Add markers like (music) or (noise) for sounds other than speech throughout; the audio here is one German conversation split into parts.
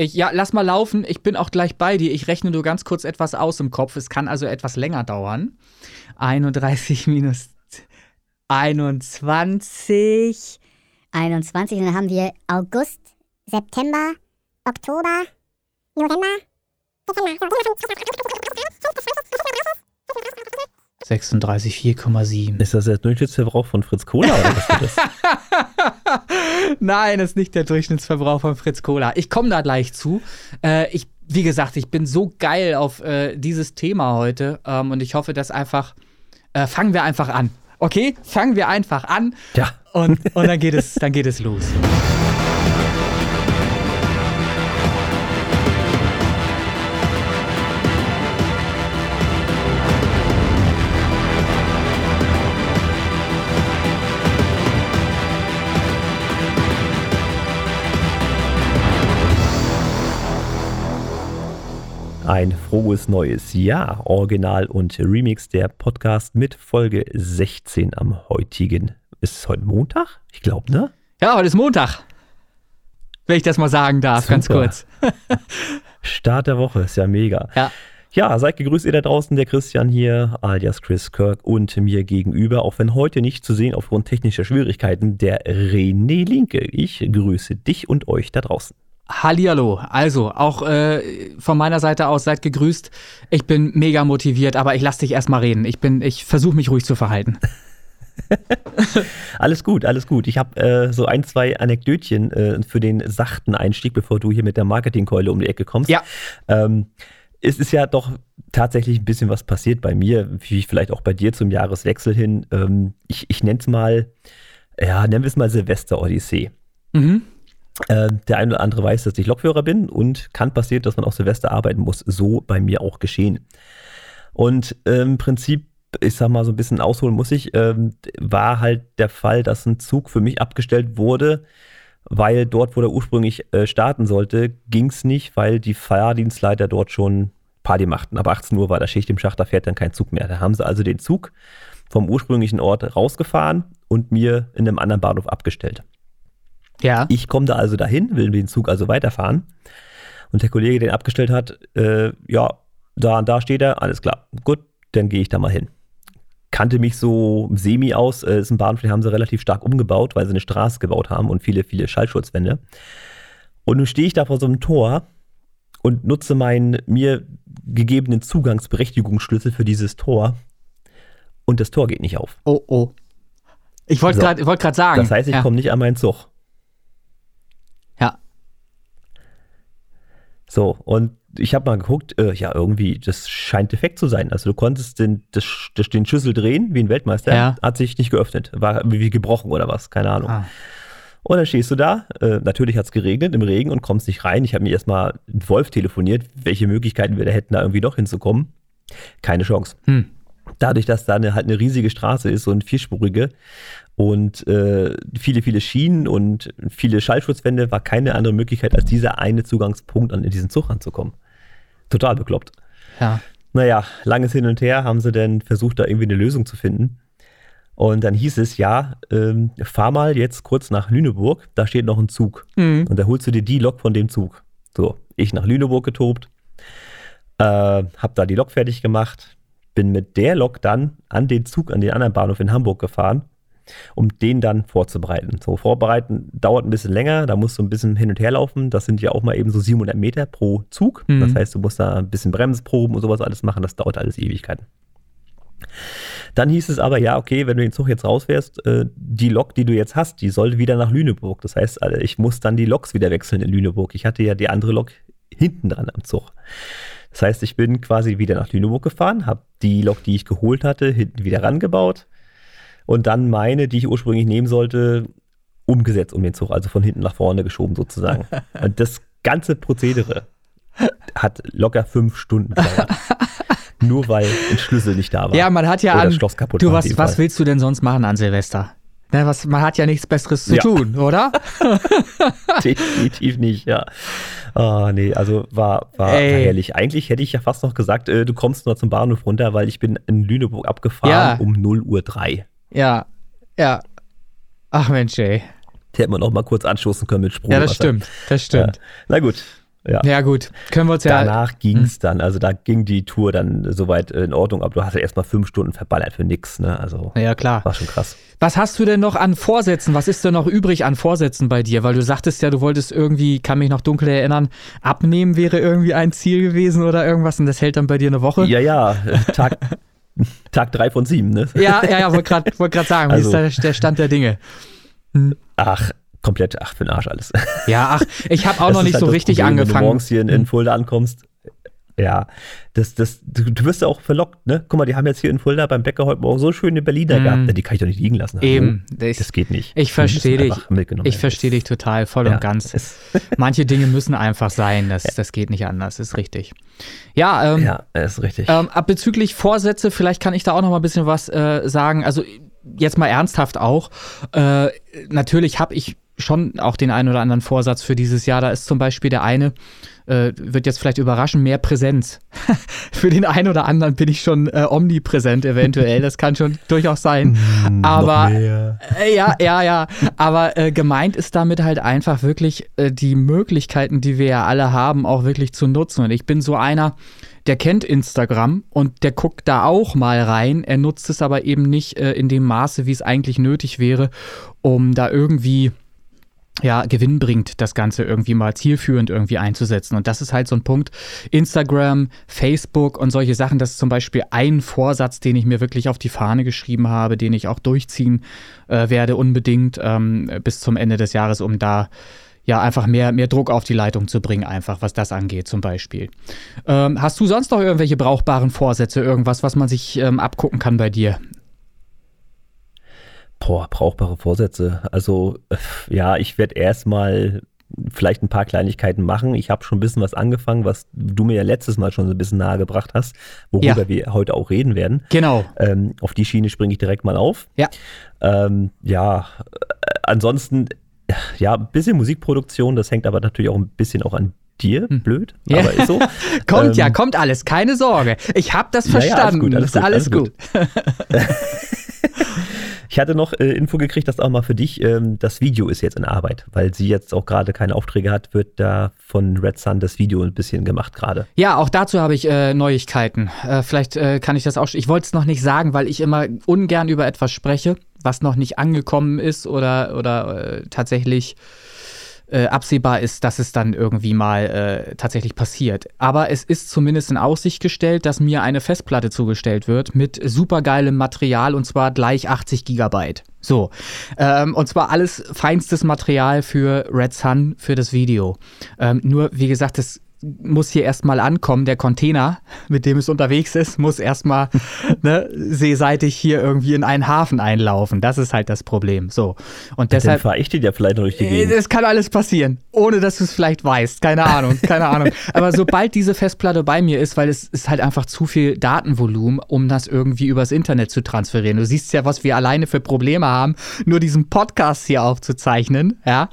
Ich, ja, lass mal laufen. Ich bin auch gleich bei dir. Ich rechne nur ganz kurz etwas aus im Kopf. Es kann also etwas länger dauern. 31 minus 21. 21. Und dann haben wir August, September, Oktober, November, Dezember. 36, 4,7. Ist das der Durchschnittsverbrauch von Fritz Cola oder was ist das? (laughs) (laughs) Nein, das ist nicht der Durchschnittsverbrauch von Fritz Cola. Ich komme da gleich zu. Äh, ich, wie gesagt, ich bin so geil auf äh, dieses Thema heute ähm, und ich hoffe, dass einfach äh, fangen wir einfach an. Okay, fangen wir einfach an. Ja. Und, und dann geht es, dann geht es los. Ein frohes neues Jahr, Original und Remix der Podcast mit Folge 16 am heutigen. Ist es heute Montag? Ich glaube, ne? Ja, heute ist Montag. Wenn ich das mal sagen darf, ganz Super. kurz. (laughs) (laughs) Start der Woche, ist ja mega. Ja. Ja, seid gegrüßt ihr da draußen, der Christian hier, alias Chris Kirk und mir gegenüber, auch wenn heute nicht zu sehen aufgrund technischer Schwierigkeiten, der René Linke. Ich grüße dich und euch da draußen. Hallihallo. Also, auch äh, von meiner Seite aus seid gegrüßt. Ich bin mega motiviert, aber ich lass dich erstmal reden. Ich bin, ich versuche mich ruhig zu verhalten. (laughs) Alles gut, alles gut. Ich habe äh, so ein, zwei Anekdötchen äh, für den sachten Einstieg, bevor du hier mit der Marketingkeule um die Ecke kommst. Ja. Ähm, es ist ja doch tatsächlich ein bisschen was passiert bei mir, wie vielleicht auch bei dir zum Jahreswechsel hin. Ähm, ich ich nenne es mal, ja, nennen wir es mal Silvester-Odyssee. Mhm. Äh, der eine oder andere weiß, dass ich Lokführer bin und kann passieren, dass man auch Silvester arbeiten muss. So bei mir auch geschehen. Und äh, im Prinzip, ich sag mal so ein bisschen ausholen muss ich, ähm, war halt der Fall, dass ein Zug für mich abgestellt wurde, weil dort, wo der ursprünglich äh, starten sollte, ging es nicht, weil die Fahrdienstleiter dort schon Party machten. Ab 18 Uhr war der Schicht im Schacht, da fährt dann kein Zug mehr. Da haben sie also den Zug vom ursprünglichen Ort rausgefahren und mir in einem anderen Bahnhof abgestellt. Ja. Ich komme da also dahin, will den Zug also weiterfahren. Und der Kollege, der ihn abgestellt hat, äh, ja, da und da steht er, alles klar. Gut, dann gehe ich da mal hin. Kannte mich so semi aus, äh, ist ein Bahnhof, den haben sie relativ stark umgebaut, weil sie eine Straße gebaut haben und viele, viele Schallschutzwände. Und nun stehe ich da vor so einem Tor und nutze meinen mir gegebenen Zugangsberechtigungsschlüssel für dieses Tor. Und das Tor geht nicht auf. Oh, oh. Ich wollte So. gerade wollt sagen. Das heißt, ich ja. komme nicht an meinen Zug. Ja. So, und ich habe mal geguckt, äh, ja, irgendwie, das scheint defekt zu sein. Also du konntest den, das, den Schlüssel drehen, wie ein Weltmeister, Ja. hat sich nicht geöffnet. War wie gebrochen oder was, keine Ahnung. Ah. Und dann stehst du da, äh, natürlich hat es geregnet im Regen und kommst nicht rein. Ich habe mir erstmal einen Wolf telefoniert, welche Möglichkeiten wir da hätten, da irgendwie doch hinzukommen. Keine Chance. Hm. Dadurch, dass da eine, halt eine riesige Straße ist, so eine vierspurige und äh, viele, viele Schienen und viele Schallschutzwände, war keine andere Möglichkeit, als dieser eine Zugangspunkt an in diesen Zug ranzukommen. Total bekloppt. Ja. Naja, langes Hin und Her haben sie dann versucht, da irgendwie eine Lösung zu finden. Und dann hieß es, ja, ähm, fahr mal jetzt kurz nach Lüneburg, da steht noch ein Zug. Mhm. Und da holst du dir die Lok von dem Zug. So, ich nach Lüneburg getobt, äh, hab da die Lok fertig gemacht, bin mit der Lok dann an den Zug, an den anderen Bahnhof in Hamburg gefahren, um den dann vorzubereiten. So, vorbereiten dauert ein bisschen länger, da musst du ein bisschen hin und her laufen. Das sind ja auch mal eben so 700 Meter pro Zug. Mhm. Das heißt, du musst da ein bisschen Bremsproben und sowas alles machen. Das dauert alles Ewigkeiten. Dann hieß es aber, ja, okay, wenn du den Zug jetzt rausfährst, äh, die Lok, die du jetzt hast, die soll wieder nach Lüneburg. Das heißt, äh, ich muss dann die Loks wieder wechseln in Lüneburg. Ich hatte ja die andere Lok hinten dran am Zug. Das heißt, ich bin quasi wieder nach Lüneburg gefahren, habe die Lok, die ich geholt hatte, hinten wieder rangebaut und dann meine, die ich ursprünglich nehmen sollte, umgesetzt um den Zug, also von hinten nach vorne geschoben sozusagen. (laughs) und das ganze Prozedere hat locker fünf Stunden gedauert. (laughs) Nur weil ein Schlüssel nicht da war. Ja, man hat ja Oder an. Schloss kaputt du, was, was willst du denn sonst machen an Silvester? Na, was, man hat ja nichts Besseres zu Ja. tun, oder? (laughs) (laughs) Definitiv nicht, ja. Ah, nee, also war, war, Ey. herrlich. Eigentlich hätte ich ja fast noch gesagt, äh, du kommst nur zum Bahnhof runter, weil ich bin in Lüneburg abgefahren Ja. um 0 Uhr 3. Ja, ja. Ach Mensch, ey. Hätte man noch mal kurz anstoßen können mit Sprung. Ja, das stimmt, das stimmt. Na gut, Ja. ja, gut. Können wir uns ja. Danach ging es dann, also da ging die Tour dann soweit in Ordnung, aber du hast ja erstmal fünf Stunden verballert für nix, ne? Also Ja, klar. war schon krass. Was hast du denn noch an Vorsätzen? Was ist denn noch übrig an Vorsätzen bei dir? Weil du sagtest ja, du wolltest irgendwie, kann mich noch dunkel erinnern, abnehmen wäre irgendwie ein Ziel gewesen oder irgendwas und das hält dann bei dir eine Woche. Ja, ja, Tag, (laughs) Tag drei von sieben, ne? ja, ja, ja wollte gerade wollt sagen, wie Also- ist der, der Stand der Dinge? Ach, komplett, ach, für den Arsch alles. Ja, ach, ich habe auch (laughs) Das noch nicht halt so das richtig Problem, Wenn du angefangen. morgens hier in, in Fulda ankommst, ja, das, das, du, wirst ja auch verlockt, ne? Guck mal, die haben jetzt hier in Fulda beim Bäcker heute Morgen so schöne Berliner Mm. gehabt. Ja, Die kann ich doch nicht liegen lassen. Eben, ich, Das geht nicht. ich verstehe dich. Ich verstehe dich total, voll Ja, und ganz. (laughs) Manche Dinge müssen einfach sein, das, das geht nicht anders, ist richtig. Ja, ähm, Ja, ist richtig. Ähm, bezüglich Vorsätze, vielleicht kann ich da auch noch mal ein bisschen was äh, sagen. Also jetzt mal ernsthaft auch. Äh, natürlich habe ich schon auch den einen oder anderen Vorsatz für dieses Jahr. Da ist zum Beispiel der eine, äh, wird jetzt vielleicht überraschen, mehr Präsenz. (laughs) für den einen oder anderen bin ich schon äh, omnipräsent eventuell. Das kann schon durchaus sein. Hm, aber äh, Ja, ja, ja. Aber äh, gemeint ist damit halt einfach wirklich äh, die Möglichkeiten, die wir ja alle haben, auch wirklich zu nutzen. Und ich bin so einer, der kennt Instagram und der guckt da auch mal rein. Er nutzt es aber eben nicht äh, in dem Maße, wie es eigentlich nötig wäre, um da irgendwie ja, Gewinn bringt, das Ganze irgendwie mal zielführend irgendwie einzusetzen. Und das ist halt so ein Punkt. Instagram, Facebook und solche Sachen, das ist zum Beispiel ein Vorsatz, den ich mir wirklich auf die Fahne geschrieben habe, den ich auch durchziehen äh, werde unbedingt ähm, bis zum Ende des Jahres, um da ja einfach mehr, mehr Druck auf die Leitung zu bringen, einfach was das angeht zum Beispiel. Ähm, hast du sonst noch irgendwelche brauchbaren Vorsätze, irgendwas, was man sich ähm, abgucken kann bei dir? Boah, brauchbare Vorsätze. Also, äh, ja, ich werde erstmal vielleicht ein paar Kleinigkeiten machen. Ich habe schon ein bisschen was angefangen, was du mir ja letztes Mal schon so ein bisschen nahegebracht hast, worüber Ja. wir heute auch reden werden. Genau. Ähm, auf die Schiene springe ich direkt mal auf. Ja. Ähm, ja, äh, ansonsten, ja, ein bisschen Musikproduktion, das hängt aber natürlich auch ein bisschen auch an dir, blöd, Hm. Ja. aber ist so. (laughs) Kommt ja, Ähm, kommt alles, keine Sorge. Ich habe das Ja, ja, alles verstanden. gut, alles ist gut, alles alles gut. (laughs) Ich hatte noch äh, Info gekriegt, dass auch mal für dich ähm, das Video ist jetzt in Arbeit, weil sie jetzt auch gerade keine Aufträge hat, wird da von Red Sun das Video ein bisschen gemacht gerade. Ja, auch dazu habe ich äh, Neuigkeiten. Äh, vielleicht äh, kann ich das auch. Ich wollte es noch nicht sagen, weil ich immer ungern über etwas spreche, was noch nicht angekommen ist oder, oder äh, tatsächlich äh, absehbar ist, dass es dann irgendwie mal äh, tatsächlich passiert. Aber es ist zumindest in Aussicht gestellt, dass mir eine Festplatte zugestellt wird mit supergeilem Material und zwar gleich 80 Gigabyte. So. Ähm, und zwar alles feinstes Material für Red Sun für das Video. Ähm, nur, wie gesagt, das muss hier erstmal ankommen. Der Container, (laughs) mit dem es unterwegs ist, muss erstmal (laughs) ne, seeseitig hier irgendwie in einen Hafen einlaufen. Das ist halt das Problem. So. Und deshalb. fahre ich dir ja vielleicht noch durch die Äh, Gegend. Das kann alles passieren, ohne dass du es vielleicht weißt. Keine Ahnung, keine Ahnung. (laughs) Aber sobald diese Festplatte bei mir ist, weil es ist halt einfach zu viel Datenvolumen, um das irgendwie übers Internet zu transferieren. Du siehst ja, was wir alleine für Probleme haben, nur diesen Podcast hier aufzuzeichnen. Ja,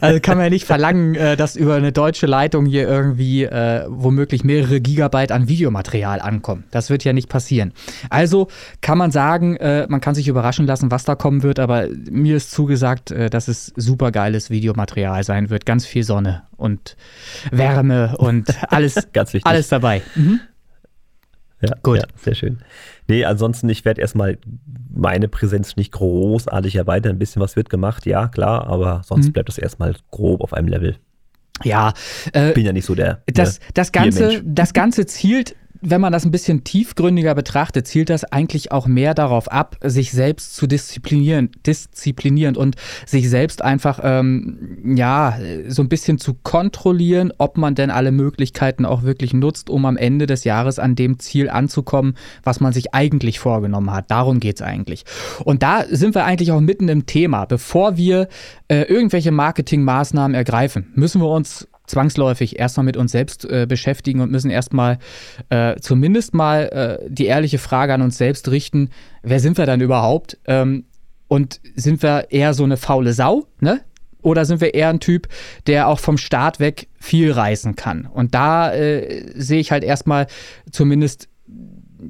also kann man ja nicht verlangen, äh, dass über eine deutsche Leitung hier irgendwie äh, womöglich mehrere Gigabyte an Videomaterial ankommen. Das wird ja nicht passieren. Also kann man sagen, äh, man kann sich überraschen lassen, was da kommen wird, aber mir ist zugesagt, äh, dass es super geiles Videomaterial sein wird. Ganz viel Sonne und Wärme und (laughs) alles, alles dabei. Mhm. Ja, Gut. Ja, sehr schön. Nee, ansonsten, ich werde erstmal meine Präsenz nicht großartig erweitern. Ein bisschen was wird gemacht, ja, klar, aber sonst Mhm. bleibt es erstmal grob auf einem Level. Ja, äh, Bin ja nicht so der. das, ne, das, Ganze, das Ganze zielt, wenn man das ein bisschen tiefgründiger betrachtet, zielt das eigentlich auch mehr darauf ab, sich selbst zu disziplinieren, disziplinieren und sich selbst einfach, ähm, ja, so ein bisschen zu kontrollieren, ob man denn alle Möglichkeiten auch wirklich nutzt, um am Ende des Jahres an dem Ziel anzukommen, was man sich eigentlich vorgenommen hat. Darum geht's eigentlich. Und da sind wir eigentlich auch mitten im Thema. Bevor wir äh, irgendwelche Marketingmaßnahmen ergreifen, müssen wir uns zwangsläufig erstmal mit uns selbst äh, beschäftigen und müssen erstmal äh, zumindest mal äh, die ehrliche Frage an uns selbst richten, wer sind wir dann überhaupt? Ähm, und sind wir eher so eine faule Sau, ne? Oder sind wir eher ein Typ, der auch vom Start weg viel reißen kann? Und da äh, sehe ich halt erstmal zumindest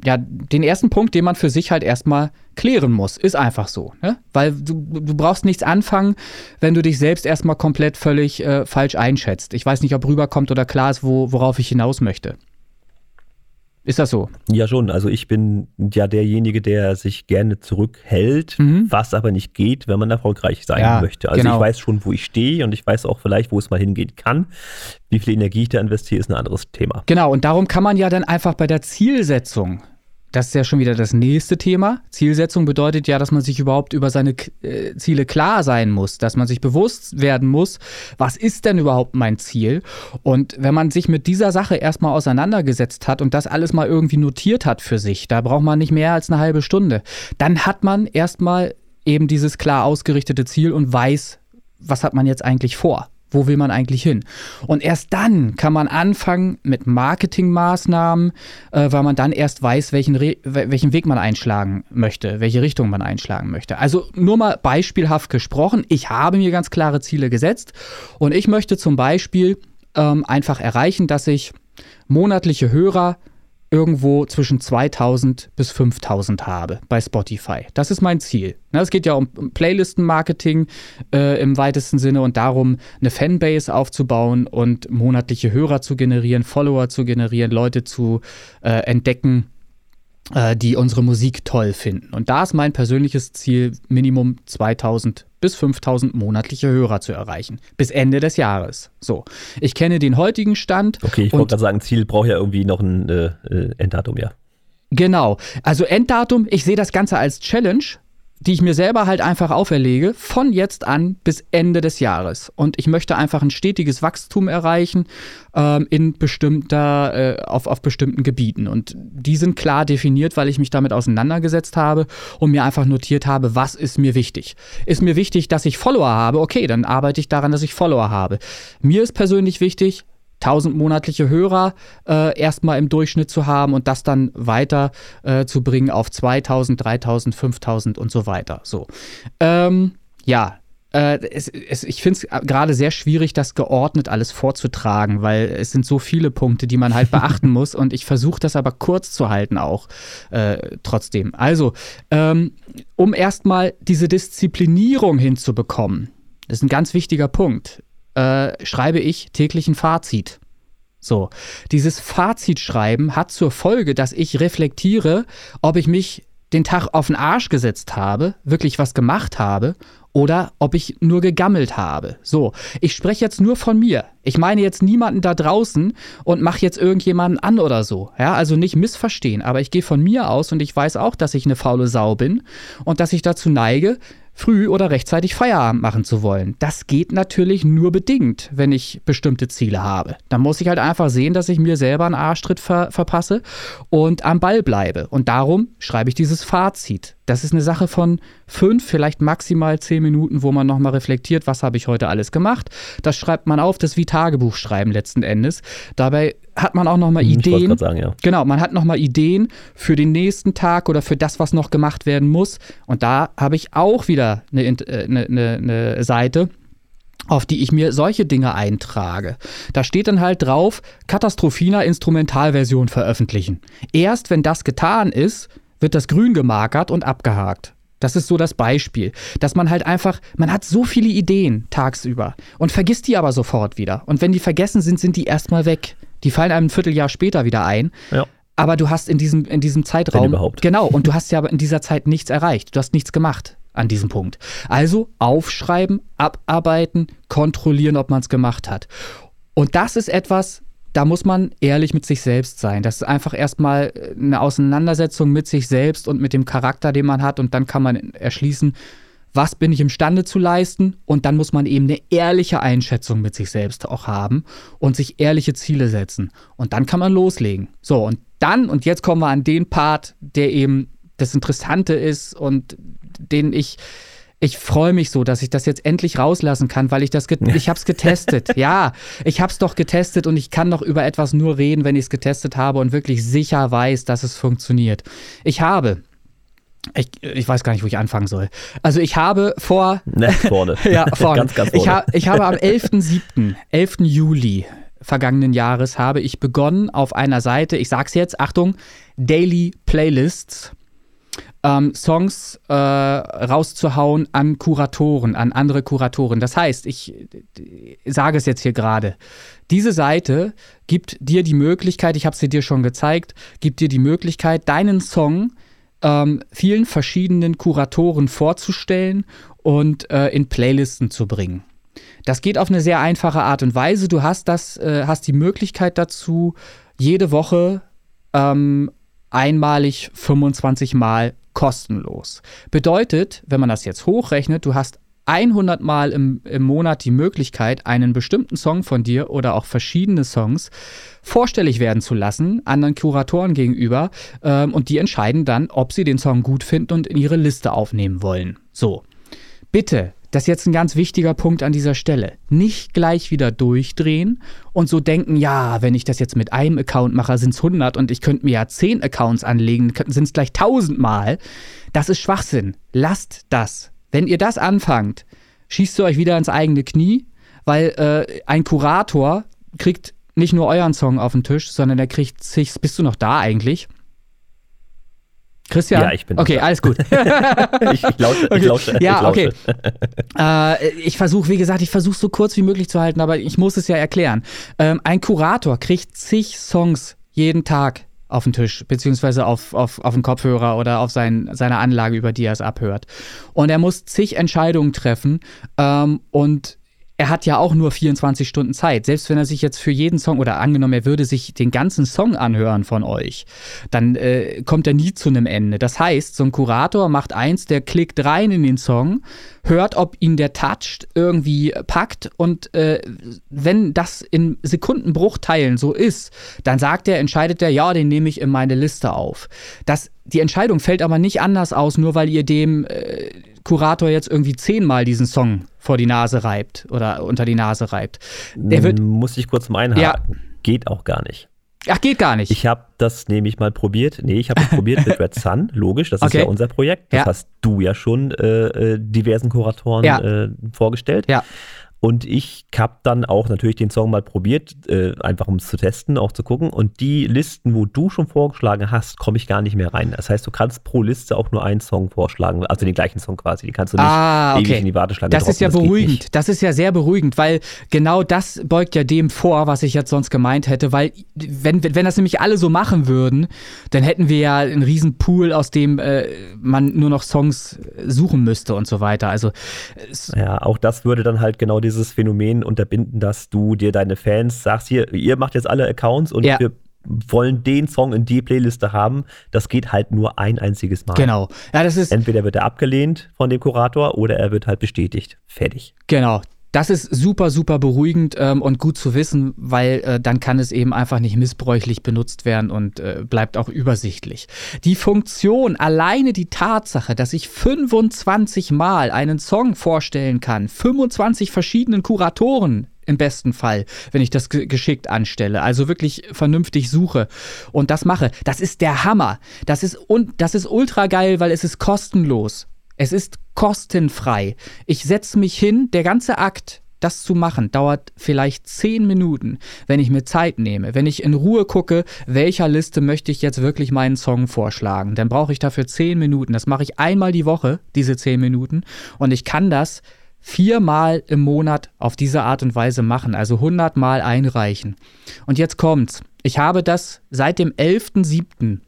ja, den ersten Punkt, den man für sich halt erstmal klären muss. Ist einfach so. Ne? Weil du, du brauchst nichts anfangen, wenn du dich selbst erstmal komplett völlig äh, falsch einschätzt. Ich weiß nicht, ob rüberkommt oder klar ist, wo, worauf ich hinaus möchte. Ist das so? Ja, schon. Also ich bin ja derjenige, der sich gerne zurückhält, mhm. was aber nicht geht, wenn man erfolgreich sein ja, möchte. Also genau. ich weiß schon, wo ich stehe und ich weiß auch vielleicht, wo es mal hingehen kann. Wie viel Energie ich da investiere, ist ein anderes Thema. Genau, und darum kann man ja dann einfach bei der Zielsetzung das ist ja schon wieder das nächste Thema. Zielsetzung bedeutet ja, dass man sich überhaupt über seine äh, Ziele klar sein muss, dass man sich bewusst werden muss, was ist denn überhaupt mein Ziel? Und wenn man sich mit dieser Sache erstmal auseinandergesetzt hat und das alles mal irgendwie notiert hat für sich, da braucht man nicht mehr als eine halbe Stunde, dann hat man erstmal eben dieses klar ausgerichtete Ziel und weiß, was hat man jetzt eigentlich vor. Wo will man eigentlich hin? Und erst dann kann man anfangen mit Marketingmaßnahmen, äh, weil man dann erst weiß, welchen, welchen Weg man einschlagen möchte, welche Richtung man einschlagen möchte. Also nur mal beispielhaft gesprochen, ich habe mir ganz klare Ziele gesetzt und ich möchte zum Beispiel ähm, einfach erreichen, dass ich monatliche Hörer irgendwo zwischen 2000 bis 5000 habe bei Spotify. Das ist mein Ziel. Es geht ja um Playlistenmarketing äh, im weitesten Sinne und darum, eine Fanbase aufzubauen und monatliche Hörer zu generieren, Follower zu generieren, Leute zu äh, entdecken, äh, die unsere Musik toll finden. Und da ist mein persönliches Ziel, Minimum 2000 bis 5000 monatliche Hörer zu erreichen. Bis Ende des Jahres. So. Ich kenne den heutigen Stand. Okay, ich wollte gerade sagen, Ziel braucht ja irgendwie noch ein äh, äh, Enddatum, ja. Genau. Also Enddatum, ich sehe das Ganze als Challenge die ich mir selber halt einfach auferlege, von jetzt an bis Ende des Jahres. Und ich möchte einfach ein stetiges Wachstum erreichen ähm, in bestimmter, äh, auf, auf bestimmten Gebieten. Und die sind klar definiert, weil ich mich damit auseinandergesetzt habe und mir einfach notiert habe, was ist mir wichtig. Ist mir wichtig, dass ich Follower habe? Okay, dann arbeite ich daran, dass ich Follower habe. Mir ist persönlich wichtig, 1000 monatliche Hörer äh, erstmal im Durchschnitt zu haben und das dann weiter äh, zu bringen auf 2000, 3000, 5000 und so weiter. So. Ähm, ja, äh, es, es, ich finde es gerade sehr schwierig, das geordnet alles vorzutragen, weil es sind so viele Punkte, die man halt (laughs) beachten muss und ich versuche das aber kurz zu halten auch äh, trotzdem. Also, ähm, um erstmal diese Disziplinierung hinzubekommen, das ist ein ganz wichtiger Punkt äh, schreibe ich täglich ein Fazit. So, dieses Fazitschreiben hat zur Folge, dass ich reflektiere, ob ich mich den Tag auf den Arsch gesetzt habe, wirklich was gemacht habe oder ob ich nur gegammelt habe. So, ich spreche jetzt nur von mir. Ich meine jetzt niemanden da draußen und mache jetzt irgendjemanden an oder so. Ja, also nicht missverstehen, aber ich gehe von mir aus und ich weiß auch, dass ich eine faule Sau bin und dass ich dazu neige, früh oder rechtzeitig Feierabend machen zu wollen. Das geht natürlich nur bedingt, wenn ich bestimmte Ziele habe. Dann muss ich halt einfach sehen, dass ich mir selber einen Arschtritt ver verpasse und am Ball bleibe. Und darum schreibe ich dieses Fazit. Das ist eine Sache von fünf, vielleicht maximal zehn Minuten, wo man nochmal reflektiert, was habe ich heute alles gemacht. Das schreibt man auf, das ist wie Tagebuch schreiben letzten Endes. Dabei hat man auch nochmal hm, Ideen. Sagen, ja. Genau, man hat nochmal Ideen für den nächsten Tag oder für das, was noch gemacht werden muss. Und da habe ich auch wieder eine, äh, eine, eine, eine Seite auf die ich mir solche Dinge eintrage. Da steht dann halt drauf, Katastrophina Instrumentalversion veröffentlichen. Erst wenn das getan ist, wird das grün gemarkert und abgehakt. Das ist so das Beispiel, dass man halt einfach, man hat so viele Ideen tagsüber und vergisst die aber sofort wieder. Und wenn die vergessen sind, sind die erstmal weg. Die fallen einem ein Vierteljahr später wieder ein. Ja. Aber du hast in diesem, in diesem Zeitraum. Wenn überhaupt. Genau, und du hast ja in dieser Zeit nichts erreicht. Du hast nichts gemacht an diesem Punkt. Also aufschreiben, abarbeiten, kontrollieren, ob man es gemacht hat. Und das ist etwas, da muss man ehrlich mit sich selbst sein. Das ist einfach erstmal eine Auseinandersetzung mit sich selbst und mit dem Charakter, den man hat. Und dann kann man erschließen, was bin ich imstande zu leisten. Und dann muss man eben eine ehrliche Einschätzung mit sich selbst auch haben und sich ehrliche Ziele setzen. Und dann kann man loslegen. So, und dann, und jetzt kommen wir an den Part, der eben das Interessante ist und den ich ich freue mich so, dass ich das jetzt endlich rauslassen kann, weil ich das, ich habe es getestet. ja, ich habe es (laughs) doch getestet und ich kann doch über etwas nur reden, wenn ich es getestet habe und wirklich sicher weiß, dass es funktioniert. Ich habe ich, ich weiß gar nicht, wo ich anfangen soll. Also ich habe vor. Ne, vorne. (laughs) ja, vorne. ganz, ganz vorne. Ich, ha, ich habe am 11.07., 11. Juli, vergangenen Jahres habe ich begonnen auf einer Seite, ich sag's jetzt, Achtung, Daily Playlists, ähm, Songs äh, rauszuhauen an Kuratoren, an andere Kuratoren. Das heißt, ich äh, sage es jetzt hier gerade, diese Seite gibt dir die Möglichkeit, ich habe sie dir schon gezeigt, gibt dir die Möglichkeit, deinen Song ähm, vielen verschiedenen Kuratoren vorzustellen und äh, in Playlisten zu bringen. Das geht auf eine sehr einfache Art und Weise. Du hast das, äh, hast die Möglichkeit dazu, jede Woche ähm, einmalig 25 Mal kostenlos. Bedeutet, wenn man das jetzt hochrechnet, du hast 100 Mal im, im Monat die Möglichkeit, einen bestimmten Song von dir oder auch verschiedene Songs vorstellig werden zu lassen, anderen Kuratoren gegenüber. Ähm, und die entscheiden dann, ob sie den Song gut finden und in ihre Liste aufnehmen wollen. So. Bitte, das ist jetzt ein ganz wichtiger Punkt an dieser Stelle. Nicht gleich wieder durchdrehen und so denken, ja, wenn ich das jetzt mit einem Account mache, sind es 100 und ich könnte mir ja 10 Accounts anlegen, sind es gleich 1000 Mal. Das ist Schwachsinn. Lasst das. Wenn ihr das anfangt, schießt ihr euch wieder ins eigene Knie, weil äh, ein Kurator kriegt nicht nur euren Song auf den Tisch, sondern er kriegt sich, bist du noch da eigentlich? Christian? Ja, ich bin Okay, da. alles gut. (laughs) ich, ich lausche, Okay. ich lausche. Ja, ich lausche. äh, ich versuche, wie gesagt, ich versuche so kurz wie möglich zu halten, aber ich muss es ja erklären. Ähm, ein Kurator kriegt zig Songs jeden Tag auf den Tisch, beziehungsweise auf, auf, auf den Kopfhörer oder auf sein, seine Anlage, über die er es abhört. Und er muss zig Entscheidungen treffen ähm, und er hat ja auch nur 24 Stunden Zeit. Selbst wenn er sich jetzt für jeden Song oder angenommen, er würde sich den ganzen Song anhören von euch, dann äh, kommt er nie zu einem Ende. Das heißt, so ein Kurator macht eins, der klickt rein in den Song, hört, ob ihn der toucht, irgendwie packt und äh, wenn das in Sekundenbruchteilen so ist, dann sagt er, entscheidet er, ja, den nehme ich in meine Liste auf. Das, die Entscheidung fällt aber nicht anders aus, nur weil ihr dem äh, Kurator jetzt irgendwie zehnmal diesen Song vor die Nase reibt oder unter die Nase reibt. Der wird, Muss ich kurz mal einhaken. Geht auch gar nicht. ach, geht gar nicht. Ich habe das nämlich mal probiert. Nee, ich habe es probiert mit Red Sun, (laughs) logisch, das Okay. ist ja unser Projekt. Das Ja. hast du ja schon äh, äh, diversen Kuratoren Ja. äh, vorgestellt. Ja. Und ich habe dann auch natürlich den Song mal probiert, äh, einfach um es zu testen, auch zu gucken. Und die Listen, wo du schon vorgeschlagen hast, komme ich gar nicht mehr rein. Das heißt, du kannst pro Liste auch nur einen Song vorschlagen, also den gleichen Song quasi. Die kannst du nicht Ah, ewig okay. in die Warteschlange Das ist ja droppen, geht beruhigend. Das ist ja sehr beruhigend, weil genau das beugt ja dem vor, was ich jetzt sonst gemeint hätte. Weil, wenn, wenn das nämlich alle so machen würden, dann hätten wir ja einen riesen Pool, aus dem äh, man nur noch Songs suchen müsste und so weiter. Also, Ja, auch das würde dann halt genau dieses Phänomen unterbinden, dass du dir deine Fans sagst, hier, ihr macht jetzt alle Accounts und Ja. wir wollen den Song in die Playliste haben. Das geht halt nur ein einziges Mal. genau. Ja, das ist, Entweder wird er abgelehnt von dem Kurator oder er wird halt bestätigt. Fertig. Genau. Das ist super, super beruhigend ähm, und gut zu wissen, weil äh, dann kann es eben einfach nicht missbräuchlich benutzt werden und äh, bleibt auch übersichtlich. Die Funktion, alleine die Tatsache, dass ich 25 Mal einen Song vorstellen kann, 25 verschiedenen Kuratoren im besten Fall, wenn ich das ge- geschickt anstelle, also wirklich vernünftig suche und das mache, das ist der Hammer. Das ist, un das ist ultra geil, weil es ist kostenlos. Es ist kostenfrei. Ich setze mich hin, der ganze Akt, das zu machen, dauert vielleicht zehn Minuten, wenn ich mir Zeit nehme, wenn ich in Ruhe gucke, welcher Liste möchte ich jetzt wirklich meinen Song vorschlagen. Dann brauche ich dafür zehn Minuten. Das mache ich einmal die Woche, diese zehn Minuten. Und ich kann das viermal im Monat auf diese Art und Weise machen, also 100 Mal einreichen. Und jetzt kommt's. Ich habe das seit dem 11.07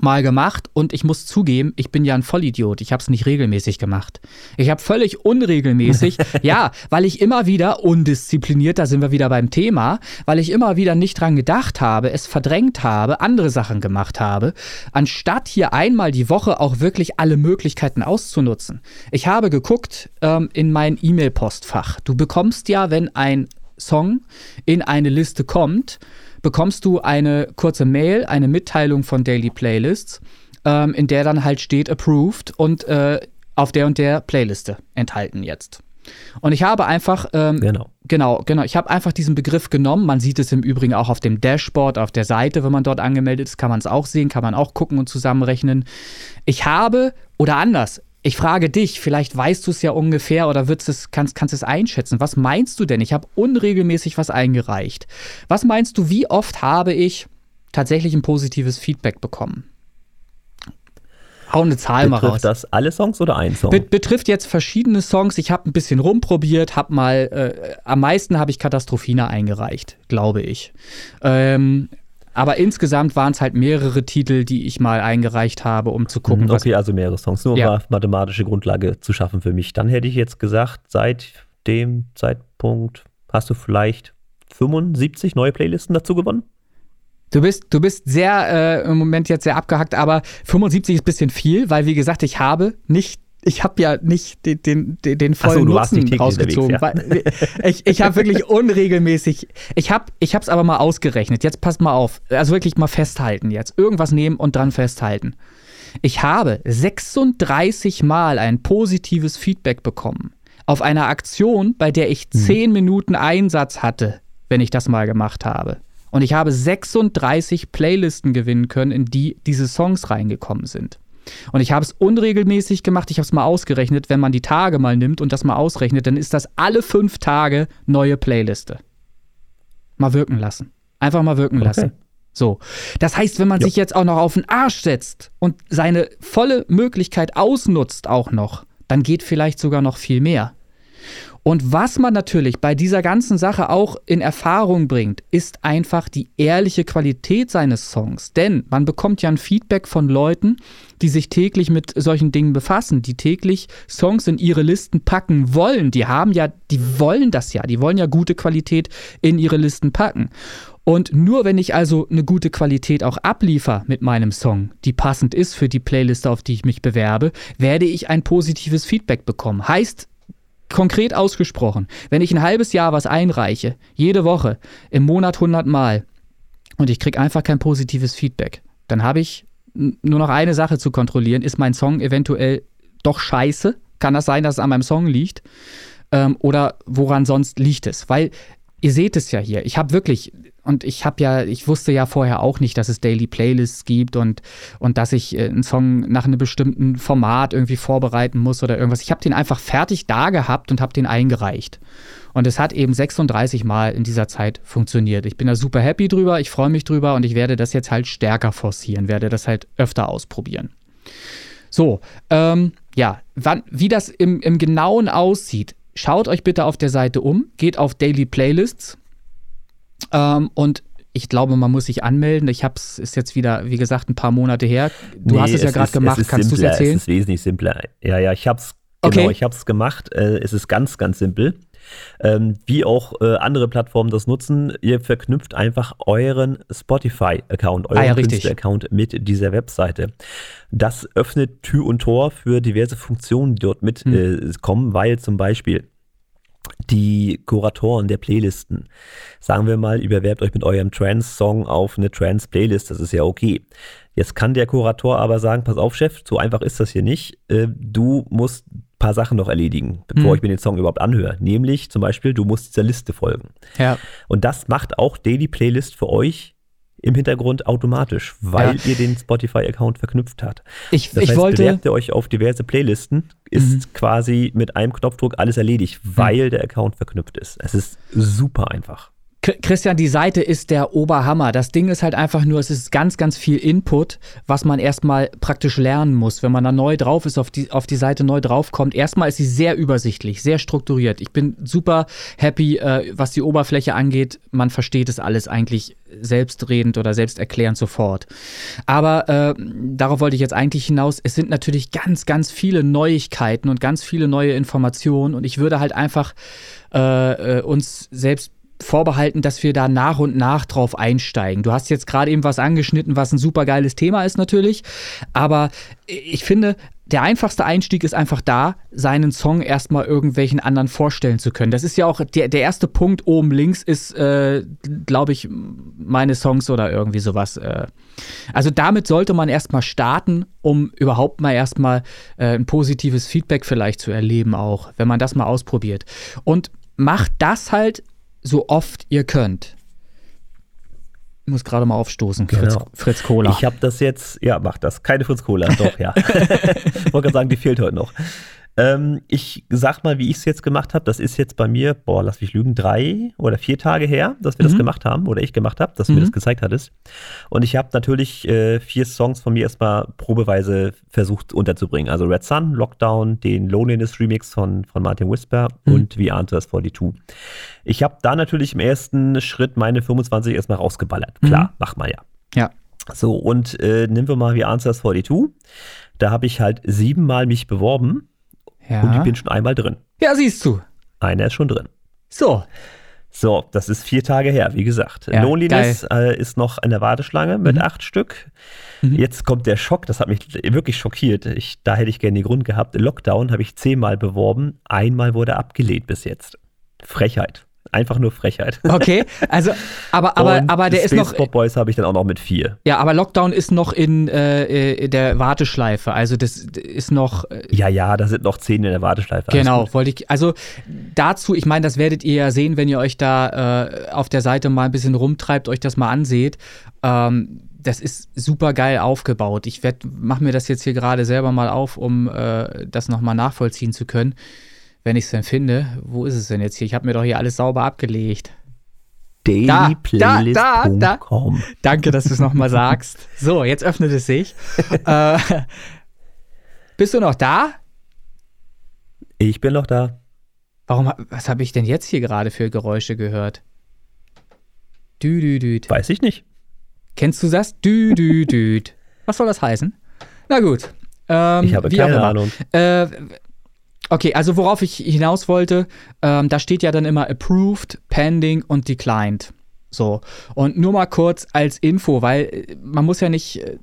mal gemacht und ich muss zugeben, ich bin ja ein Vollidiot. Ich habe es nicht regelmäßig gemacht. Ich habe völlig unregelmäßig, (laughs) ja, weil ich immer wieder undiszipliniert, da sind wir wieder beim Thema, weil ich immer wieder nicht dran gedacht habe, es verdrängt habe, andere Sachen gemacht habe, anstatt hier einmal die Woche auch wirklich alle Möglichkeiten auszunutzen. Ich habe geguckt ähm, in mein E-Mail-Postfach. Du bekommst ja, wenn ein Song in eine Liste kommt, bekommst du eine kurze Mail, eine Mitteilung von Daily Playlists, ähm, in der dann halt steht approved und äh, auf der und der Playliste enthalten jetzt. Und ich habe einfach, ähm, Genau. genau, genau, ich habe einfach diesen Begriff genommen. Man sieht es im Übrigen auch auf dem Dashboard, auf der Seite, wenn man dort angemeldet ist, kann man es auch sehen, kann man auch gucken und zusammenrechnen. Ich habe, oder anders, ich frage dich, vielleicht weißt du es ja ungefähr oder es, kannst, kannst es einschätzen. Was meinst du denn? Ich habe unregelmäßig was eingereicht. Was meinst du, wie oft habe ich tatsächlich ein positives Feedback bekommen? Hau eine Zahl mal raus. Betrifft das alle Songs oder ein Song? Bet betrifft jetzt verschiedene Songs. Ich habe ein bisschen rumprobiert, habe mal, äh, am meisten habe ich Katastrophina eingereicht, glaube ich. Ähm, aber insgesamt waren es halt mehrere Titel, die ich mal eingereicht habe, um zu gucken, mhm, okay, also mehrere Songs, nur ja. mathematische Grundlage zu schaffen für mich. Dann hätte ich jetzt gesagt, seit dem Zeitpunkt hast du vielleicht 75 neue Playlisten dazu gewonnen? Du bist, du bist sehr äh, im Moment jetzt sehr abgehackt, aber 75 ist ein bisschen viel, weil wie gesagt, ich habe nicht ich habe ja nicht den, den, den vollen so, Nutzen rausgezogen. Ja. ich ich habe wirklich (laughs) unregelmäßig, ich habe ich es aber mal ausgerechnet. Jetzt passt mal auf. Also wirklich mal festhalten jetzt. Irgendwas nehmen und dran festhalten. Ich habe 36 Mal ein positives Feedback bekommen. Auf einer Aktion, bei der ich 10 hm. Minuten Einsatz hatte, wenn ich das mal gemacht habe. Und ich habe 36 Playlisten gewinnen können, in die diese Songs reingekommen sind. Und ich habe es unregelmäßig gemacht. Ich habe es mal ausgerechnet. Wenn man die Tage mal nimmt und das mal ausrechnet, dann ist das alle fünf Tage neue Playliste. Mal wirken lassen. Einfach mal wirken okay. lassen. So. Das heißt, wenn man jo. sich jetzt auch noch auf den Arsch setzt und seine volle Möglichkeit ausnutzt auch noch, dann geht vielleicht sogar noch viel mehr. Und was man natürlich bei dieser ganzen Sache auch in Erfahrung bringt, ist einfach die ehrliche Qualität seines Songs. Denn man bekommt ja ein Feedback von Leuten, die sich täglich mit solchen Dingen befassen, die täglich Songs in ihre Listen packen wollen. Die haben ja, die wollen das ja, die wollen ja gute Qualität in ihre Listen packen. Und nur wenn ich also eine gute Qualität auch abliefer mit meinem Song, die passend ist für die Playliste, auf die ich mich bewerbe, werde ich ein positives Feedback bekommen. Heißt, konkret ausgesprochen, wenn ich ein halbes Jahr was einreiche, jede Woche, im Monat 100 Mal, und ich kriege einfach kein positives Feedback, dann habe ich nur noch eine Sache zu kontrollieren. Ist mein Song eventuell doch scheiße? Kann das sein, dass es an meinem Song liegt? Ähm, oder woran sonst liegt es? Weil ihr seht es ja hier. Ich habe wirklich und ich habe ja, ich wusste ja vorher auch nicht, dass es Daily Playlists gibt und, und dass ich äh, einen Song nach einem bestimmten Format irgendwie vorbereiten muss oder irgendwas. Ich habe den einfach fertig da gehabt und habe den eingereicht. Und es hat eben 36 Mal in dieser Zeit funktioniert. Ich bin da super happy drüber, ich freue mich drüber und ich werde das jetzt halt stärker forcieren, werde das halt öfter ausprobieren. So, ähm, ja, wann, wie das im, im Genauen aussieht, schaut euch bitte auf der Seite um, geht auf Daily Playlists ähm, und ich glaube, man muss sich anmelden. Ich habe es, ist jetzt wieder, wie gesagt, ein paar Monate her. Du nee, hast es, es ja gerade gemacht. Kannst du es erzählen? Es ist wesentlich simpler. Ja, ja, ich habe es genau, okay. ich habe es gemacht. Äh, es ist ganz, ganz simpel. Ähm, wie auch äh, andere Plattformen das nutzen, ihr verknüpft einfach euren Spotify-Account, euren ah, ja, Künstler-Account mit dieser Webseite. Das öffnet Tür und Tor für diverse Funktionen, die dort mitkommen, hm. äh, weil zum Beispiel die Kuratoren der Playlisten. Sagen wir mal, überwerbt euch mit eurem Trance-Song auf eine Trance-Playlist, das ist ja okay. Jetzt kann der Kurator aber sagen, pass auf, Chef, so einfach ist das hier nicht. Äh, du musst ein paar Sachen noch erledigen, bevor hm. ich mir den Song überhaupt anhöre. Nämlich zum Beispiel, du musst dieser Liste folgen. Ja. Und das macht auch Daily Playlist für euch im Hintergrund automatisch, weil ja. ihr den Spotify-Account verknüpft habt. Ich, das ich heißt, wollte. Bewerbt ihr euch auf diverse Playlisten, ist mhm. quasi mit einem Knopfdruck alles erledigt, weil mhm. der Account verknüpft ist. Es ist super einfach. Christian, die Seite ist der Oberhammer. Das Ding ist halt einfach nur, es ist ganz, ganz viel Input, was man erstmal praktisch lernen muss. Wenn man da neu drauf ist, auf die, auf die Seite neu draufkommt. Erstmal ist sie sehr übersichtlich, sehr strukturiert. Ich bin super happy, äh, was die Oberfläche angeht. Man versteht es alles eigentlich selbstredend oder selbsterklärend sofort. Aber äh, darauf wollte ich jetzt eigentlich hinaus. Es sind natürlich ganz, ganz viele Neuigkeiten und ganz viele neue Informationen. Und ich würde halt einfach äh, äh uns selbst vorbehalten, dass wir da nach und nach drauf einsteigen. Du hast jetzt gerade eben was angeschnitten, was ein super geiles Thema ist natürlich, aber ich finde, der einfachste Einstieg ist einfach da, seinen Song erstmal irgendwelchen anderen vorstellen zu können. Das ist ja auch der, der erste Punkt oben links ist, äh, glaube ich, meine Songs oder irgendwie sowas. Äh. Also damit sollte man erstmal starten, um überhaupt mal erstmal äh, ein positives Feedback vielleicht zu erleben, auch, wenn man das mal ausprobiert. Und macht das halt so oft ihr könnt. muss gerade mal aufstoßen. Genau. Fritz, Fritz Cola. Ich habe das jetzt, ja, mach das. Keine Fritz Cola, doch, ja. (laughs) (laughs) Wollte gerade sagen, die fehlt heute noch. Ähm, ich sag mal, wie ich es jetzt gemacht habe. Das ist jetzt bei mir, boah, lass mich lügen, drei oder vier Tage her, dass wir das Mhm. gemacht haben oder ich gemacht habe, dass du Mhm. mir das gezeigt hattest. Und ich habe natürlich äh, vier Songs von mir erstmal probeweise versucht unterzubringen. Also Red Sun, Lockdown, den Loneliness Remix von, von Martin Whisper Mhm. und The Answers 42. Ich habe da natürlich im ersten Schritt meine 25 erstmal rausgeballert. Klar, Mhm. macht man ja. Ja. So, und äh, nehmen wir mal wie Answers 42. Da habe ich halt siebenmal mich beworben ja. und ich bin schon einmal drin. ja, siehst du. Einer ist schon drin. So. So, das ist vier Tage her, wie gesagt. Ja, Loneliness äh, ist noch in der Warteschlange mit Mhm. acht Stück. Mhm. Jetzt kommt der Schock, das hat mich wirklich schockiert. Ich, da hätte ich gerne den Grund gehabt. Lockdown habe ich zehnmal beworben, einmal wurde abgelehnt bis jetzt. Frechheit. Einfach nur Frechheit. Okay, also, aber, aber, Und aber der ist Space noch. Pop Boys habe ich dann auch noch mit vier. Ja, aber Lockdown ist noch in äh, äh, der Warteschleife. Also, das ist noch. Äh, Ja, ja, da sind noch zehn in der Warteschleife. Genau, wollte ich. Also dazu, ich meine, das werdet ihr ja sehen, wenn ihr euch da äh, auf der Seite mal ein bisschen rumtreibt, euch das mal anseht. Ähm, das ist super geil aufgebaut. Ich mache mir das jetzt hier gerade selber mal auf, um äh, das nochmal nachvollziehen zu können, wenn ich es denn finde. Wo ist es denn jetzt hier? Ich habe mir doch hier alles sauber abgelegt. Da, da, da, dailyplaylist.com. Danke, dass du es nochmal sagst. (laughs) So, jetzt öffnet es sich. äh, bist du noch da? Ich bin noch da. Warum, was habe ich denn jetzt hier gerade für Geräusche gehört? Dü, dü, düt. Weiß ich nicht. Kennst du das? Dü, dü, düt. Was soll das heißen? Na gut. Ähm, Ich habe keine. Ahnung. Äh, okay, also worauf ich hinaus wollte, ähm, da steht ja dann immer approved, pending und declined. So. Und nur mal kurz als Info, weil äh, man muss ja nicht, äh,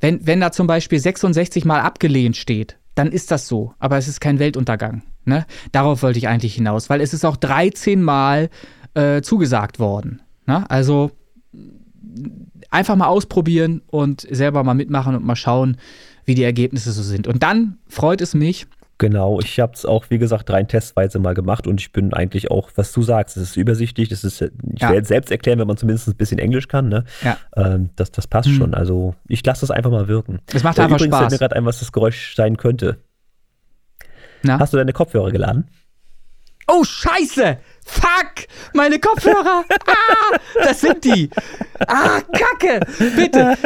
wenn, wenn da zum Beispiel 66 Mal abgelehnt steht, dann ist das so. Aber es ist kein Weltuntergang. Ne? Darauf wollte ich eigentlich hinaus, weil es ist auch 13 Mal äh, zugesagt worden. Ne? Also einfach mal ausprobieren und selber mal mitmachen und mal schauen, wie die Ergebnisse so sind. Und dann freut es mich, Genau, ich habe es auch, wie gesagt, rein testweise mal gemacht und ich bin eigentlich auch, was du sagst, es ist übersichtlich, das ist, ich Ja. werde selbst erklären, wenn man zumindest ein bisschen Englisch kann, ne? Ja. Ähm, das, das passt Mhm. schon. Also ich lasse das einfach mal wirken. es macht Äh, einfach Übrigens fällt mir Spaß. gerade ein, was das Geräusch sein könnte. Na? Hast du deine Kopfhörer geladen? Oh, scheiße! Fuck! Meine Kopfhörer! Ah, das sind die! Ah, Kacke! Bitte!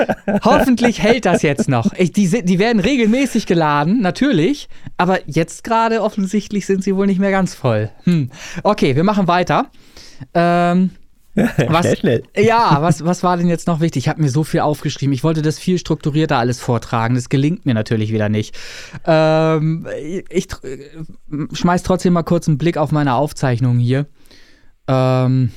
Hoffentlich hält das jetzt noch. Ich, die, die werden regelmäßig geladen, natürlich. Aber jetzt gerade offensichtlich sind sie wohl nicht mehr ganz voll. Hm. Okay, wir machen weiter. Ähm, (laughs) Was- schnell, schnell. Ja, was, was war denn jetzt noch wichtig? Ich habe mir so viel aufgeschrieben. Ich wollte das viel strukturierter alles vortragen. Das gelingt mir natürlich wieder nicht. Ähm, ich äh, schmeiß trotzdem mal kurz einen Blick auf meine Aufzeichnung hier. Ähm,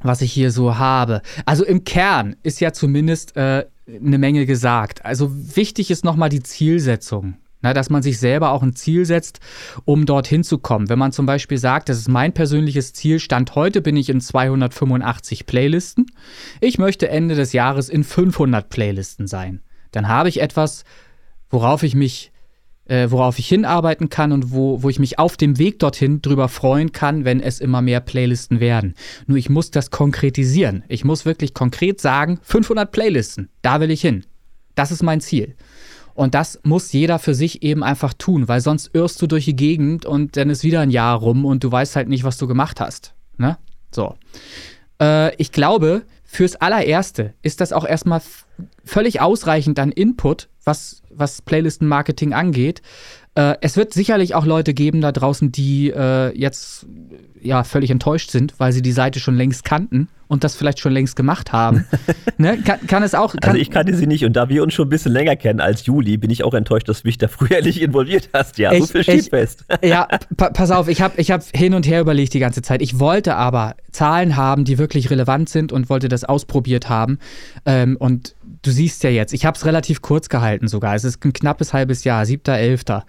was ich hier so habe. Also im Kern ist ja zumindest äh, eine Menge gesagt. Also wichtig ist nochmal die Zielsetzung. Na, dass man sich selber auch ein Ziel setzt, um dorthin zu kommen. Wenn man zum Beispiel sagt, das ist mein persönliches Ziel, Stand heute bin ich in 285 Playlisten. Ich möchte Ende des Jahres in 500 Playlisten sein. Dann habe ich etwas, worauf ich mich, äh, worauf ich hinarbeiten kann und wo, wo ich mich auf dem Weg dorthin drüber freuen kann, wenn es immer mehr Playlisten werden. Nur ich muss das konkretisieren. Ich muss wirklich konkret sagen, 500 Playlisten, da will ich hin. Das ist mein Ziel. Und das muss jeder für sich eben einfach tun, weil sonst irrst du durch die Gegend und dann ist wieder ein Jahr rum und du weißt halt nicht, was du gemacht hast. Ne? So. Äh, ich glaube, fürs allererste ist das auch erstmal völlig ausreichend an Input, was, was Playlisten-Marketing angeht. Äh, es wird sicherlich auch Leute geben da draußen, die äh, jetzt ja völlig enttäuscht sind, weil sie die Seite schon längst kannten und das vielleicht schon längst gemacht haben. (laughs) ne? kann, kann es auch. Kann, Also ich kannte sie nicht und da wir uns schon ein bisschen länger kennen als Juli, bin ich auch enttäuscht, dass du mich da (laughs) früher nicht involviert hast. Ja, so Ich- viel steht ich- fest. (laughs) ja, pa pass auf, ich habe ich hab hin und her überlegt die ganze Zeit. Ich wollte aber Zahlen haben, die wirklich relevant sind und wollte das ausprobiert haben. Ähm, und du siehst ja jetzt, ich habe es relativ kurz gehalten sogar. Es ist ein knappes halbes Jahr, 7.11.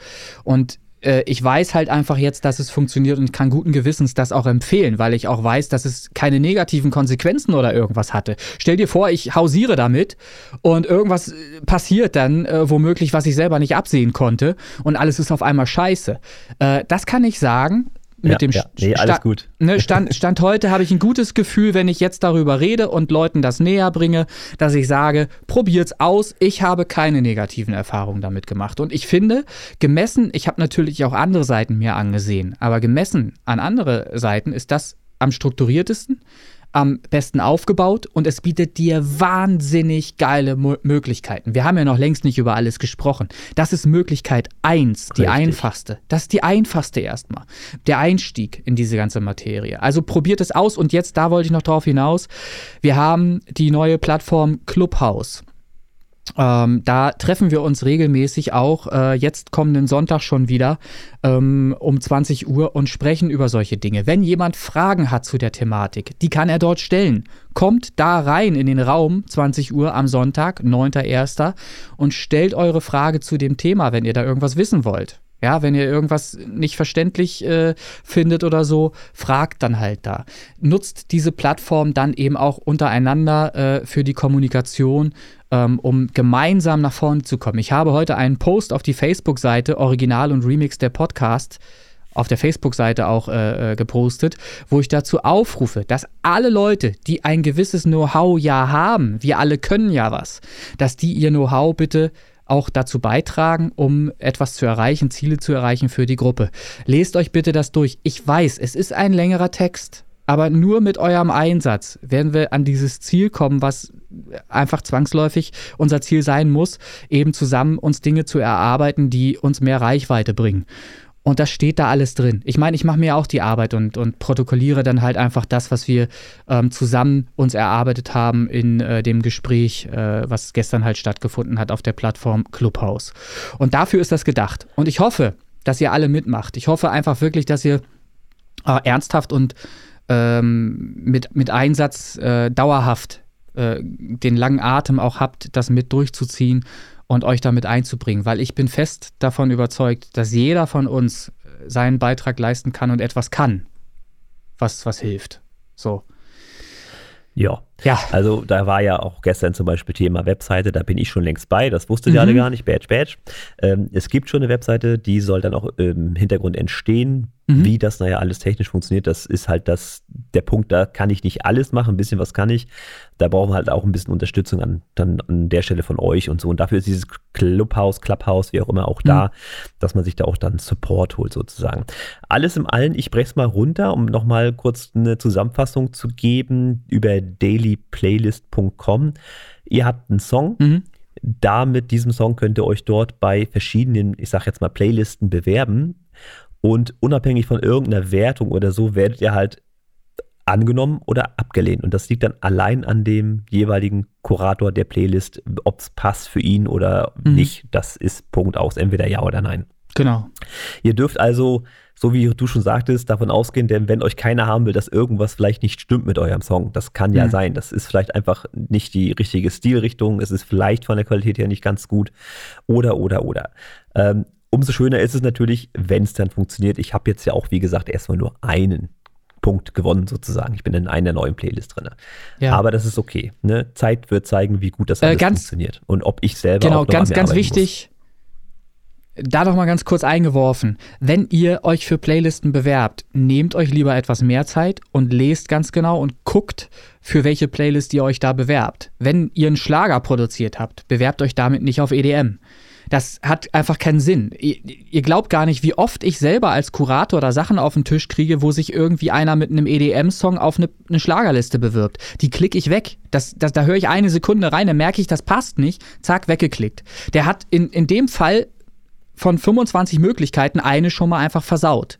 Und äh, ich weiß halt einfach jetzt, dass es funktioniert und kann guten Gewissens das auch empfehlen, weil ich auch weiß, dass es keine negativen Konsequenzen oder irgendwas hatte. Stell dir vor, ich hausiere damit und irgendwas äh, passiert dann äh, womöglich, was ich selber nicht absehen konnte und alles ist auf einmal scheiße. Äh, das kann ich sagen. Mit ja, dem ja. Nee, alles gut. Ne, Stand, Stand heute habe ich ein gutes Gefühl, wenn ich jetzt darüber rede und Leuten das näher bringe, dass ich sage, probiert's aus. Ich habe keine negativen Erfahrungen damit gemacht. Und ich finde, gemessen, ich habe natürlich auch andere Seiten mir angesehen, aber gemessen an andere Seiten ist das am strukturiertesten, am besten aufgebaut und es bietet dir wahnsinnig geile Mo Möglichkeiten. Wir haben ja noch längst nicht über alles gesprochen. Das ist Möglichkeit 1, die Richtig. einfachste. Das ist die einfachste erstmal. Der Einstieg in diese ganze Materie. Also probiert es aus und jetzt, da wollte ich noch drauf hinaus, wir haben die neue Plattform Clubhouse. Ähm, da treffen wir uns regelmäßig auch äh, jetzt kommenden Sonntag schon wieder ähm, um 20 Uhr und sprechen über solche Dinge. Wenn jemand Fragen hat zu der Thematik, die kann er dort stellen. Kommt da rein in den Raum 20 Uhr am Sonntag, 9.1. und stellt eure Frage zu dem Thema, wenn ihr da irgendwas wissen wollt. Ja, wenn ihr irgendwas nicht verständlich äh, findet oder so, fragt dann halt da. Nutzt diese Plattform dann eben auch untereinander äh, für die Kommunikation, ähm, um gemeinsam nach vorne zu kommen. Ich habe heute einen Post auf die Facebook-Seite Original und Remix der Podcast auf der Facebook-Seite auch äh, äh, gepostet, wo ich dazu aufrufe, dass alle Leute, die ein gewisses Know-how ja haben, wir alle können ja was, dass die ihr Know-how bitte auch dazu beitragen, um etwas zu erreichen, Ziele zu erreichen für die Gruppe. Lest euch bitte das durch. Ich weiß, es ist ein längerer Text, aber nur mit eurem Einsatz werden wir an dieses Ziel kommen, was einfach zwangsläufig unser Ziel sein muss, eben zusammen uns Dinge zu erarbeiten, die uns mehr Reichweite bringen. Und das steht da alles drin. Ich meine, ich mache mir auch die Arbeit und, und protokolliere dann halt einfach das, was wir ähm, zusammen uns erarbeitet haben in äh, dem Gespräch, äh, was gestern halt stattgefunden hat auf der Plattform Clubhouse. Und dafür ist das gedacht. Und ich hoffe, dass ihr alle mitmacht. Ich hoffe einfach wirklich, dass ihr äh, ernsthaft und ähm, mit, mit Einsatz äh, dauerhaft äh, den langen Atem auch habt, das mit durchzuziehen und euch damit einzubringen, weil ich bin fest davon überzeugt, dass jeder von uns seinen Beitrag leisten kann und etwas kann, was, was hilft. So. Ja. Ja. Also da war ja auch gestern zum Beispiel Thema Webseite, da bin ich schon längst bei, das wusstet ihr alle Mhm. gar nicht, Badge, Badge. Ähm, es gibt schon eine Webseite, die soll dann auch im Hintergrund entstehen. Mhm. Wie das naja alles technisch funktioniert, das ist halt das, der Punkt, da kann ich nicht alles machen, ein bisschen was kann ich. Da brauchen wir halt auch ein bisschen Unterstützung an, dann an der Stelle von euch und so. Und dafür ist dieses Clubhouse, Clubhouse, wie auch immer, auch da, dass man sich da auch dann Support holt sozusagen. Alles im Allen, ich breche es mal runter, um nochmal kurz eine Zusammenfassung zu geben über dailyplaylist.com. Ihr habt einen Song, Mhm. da mit diesem Song könnt ihr euch dort bei verschiedenen, ich sag jetzt mal, Playlisten bewerben. Und unabhängig von irgendeiner Wertung oder so, werdet ihr halt angenommen oder abgelehnt. Und das liegt dann allein an dem jeweiligen Kurator der Playlist, ob es passt für ihn oder Mhm. nicht. Das ist Punkt aus, entweder ja oder nein. Genau. Ihr dürft also, so wie du schon sagtest, davon ausgehen, denn wenn euch keiner haben will, dass irgendwas vielleicht nicht stimmt mit eurem Song, das kann ja Mhm. sein. Das ist vielleicht einfach nicht die richtige Stilrichtung, es ist vielleicht von der Qualität her nicht ganz gut oder, oder, oder. Ähm, umso schöner ist es natürlich, wenn es dann funktioniert. Ich habe jetzt ja auch, wie gesagt, erstmal nur einen Punkt gewonnen sozusagen. Ich bin in einer neuen Playlist drin. Ja. Aber das ist okay. Ne? Zeit wird zeigen, wie gut das Äh, alles ganz- funktioniert und ob ich selber Genau, ganz, ganz wichtig. Da noch mal ganz kurz eingeworfen. Wenn ihr euch für Playlisten bewerbt, nehmt euch lieber etwas mehr Zeit und lest ganz genau und guckt, für welche Playlist ihr euch da bewerbt. Wenn ihr einen Schlager produziert habt, bewerbt euch damit nicht auf EDM. Das hat einfach keinen Sinn. Ihr, ihr glaubt gar nicht, wie oft ich selber als Kurator da Sachen auf den Tisch kriege, wo sich irgendwie einer mit einem EDM-Song auf eine, eine Schlagerliste bewirbt. Die klicke ich weg. Das, das, da höre ich eine Sekunde rein, dann merke ich, das passt nicht. Zack, weggeklickt. Der hat in, in dem Fall von 25 Möglichkeiten eine schon mal einfach versaut.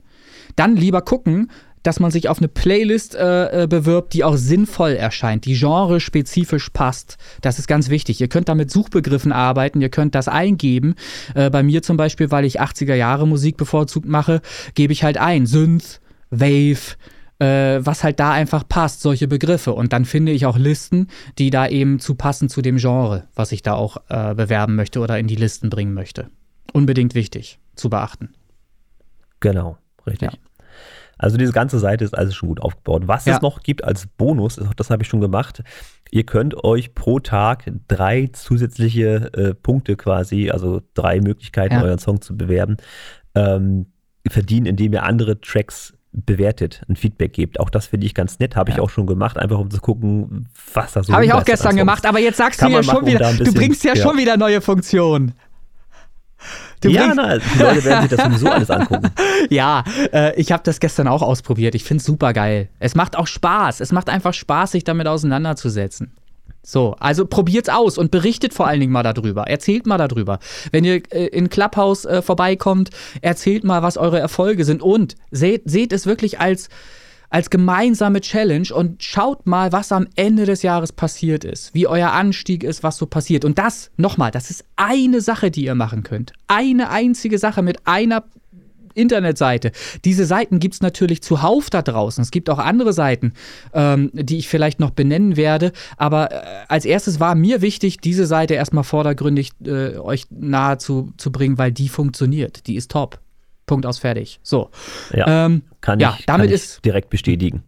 Dann lieber gucken, dass man sich auf eine Playlist äh, äh, bewirbt, die auch sinnvoll erscheint, die genre-spezifisch passt. Das ist ganz wichtig. Ihr könnt da mit Suchbegriffen arbeiten, ihr könnt das eingeben. Äh, bei mir zum Beispiel, weil ich 80er Jahre Musik bevorzugt mache, gebe ich halt ein Synth, Wave, äh, was halt da einfach passt, solche Begriffe. Und dann finde ich auch Listen, die da eben zu passen zu dem Genre, was ich da auch äh, bewerben möchte oder in die Listen bringen möchte. Unbedingt wichtig zu beachten. Genau, richtig. Ja. Also diese ganze Seite ist also schon gut aufgebaut. Was Ja. es noch gibt als Bonus, das habe ich schon gemacht, ihr könnt euch pro Tag drei zusätzliche äh, Punkte quasi, also drei Möglichkeiten, Ja. euren Song zu bewerben, ähm, verdienen, indem ihr andere Tracks bewertet, ein Feedback gebt. Auch das finde ich ganz nett, habe ich auch schon gemacht, einfach um zu gucken, was da so Habe ich auch gestern gemacht, aber jetzt sagst du ja schon wieder, du bringst ja, ja. schon wieder neue Funktionen. Ja, na, die Leute werden sich das sowieso alles angucken. (laughs) ja äh, ich habe das gestern auch ausprobiert. Ich finde es super geil. Es macht auch Spaß. Es macht einfach Spaß, sich damit auseinanderzusetzen. So, also probiert's aus und berichtet vor allen Dingen mal darüber. Erzählt mal darüber. Wenn ihr äh, in Clubhouse äh, vorbeikommt, erzählt mal, was eure Erfolge sind und seht, seht es wirklich als, als gemeinsame Challenge und schaut mal, was am Ende des Jahres passiert ist, wie euer Anstieg ist, was so passiert. Und das, nochmal, das ist eine Sache, die ihr machen könnt. Eine einzige Sache mit einer Internetseite. Diese Seiten gibt es natürlich zuhauf da draußen. Es gibt auch andere Seiten, ähm, die ich vielleicht noch benennen werde. Aber äh, als erstes war mir wichtig, diese Seite erstmal vordergründig äh, euch nahe zu, zu bringen, weil die funktioniert. Die ist top. Punkt aus fertig. So. Ja, Ähm, kann ja, ich, damit kann ich ist- direkt bestätigen.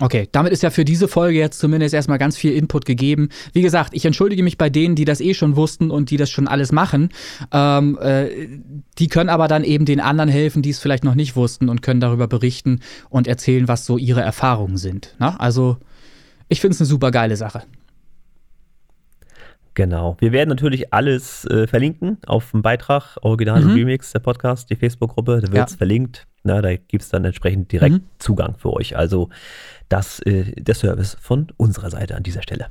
Okay, damit ist ja für diese Folge jetzt zumindest erstmal ganz viel Input gegeben. Wie gesagt, ich entschuldige mich bei denen, die das eh schon wussten und die das schon alles machen. Ähm, äh, die können aber dann eben den anderen helfen, die es vielleicht noch nicht wussten und können darüber berichten und erzählen, was so ihre Erfahrungen sind. Na? Also, ich finde es eine super geile Sache. Genau. Wir werden natürlich alles äh, verlinken auf dem Beitrag, Original und Mhm. Remix, der Podcast, die Facebook-Gruppe, da wird es Ja. verlinkt. Na, da gibt es dann entsprechend direkt Mhm. Zugang für euch. Also das äh, der Service von unserer Seite an dieser Stelle.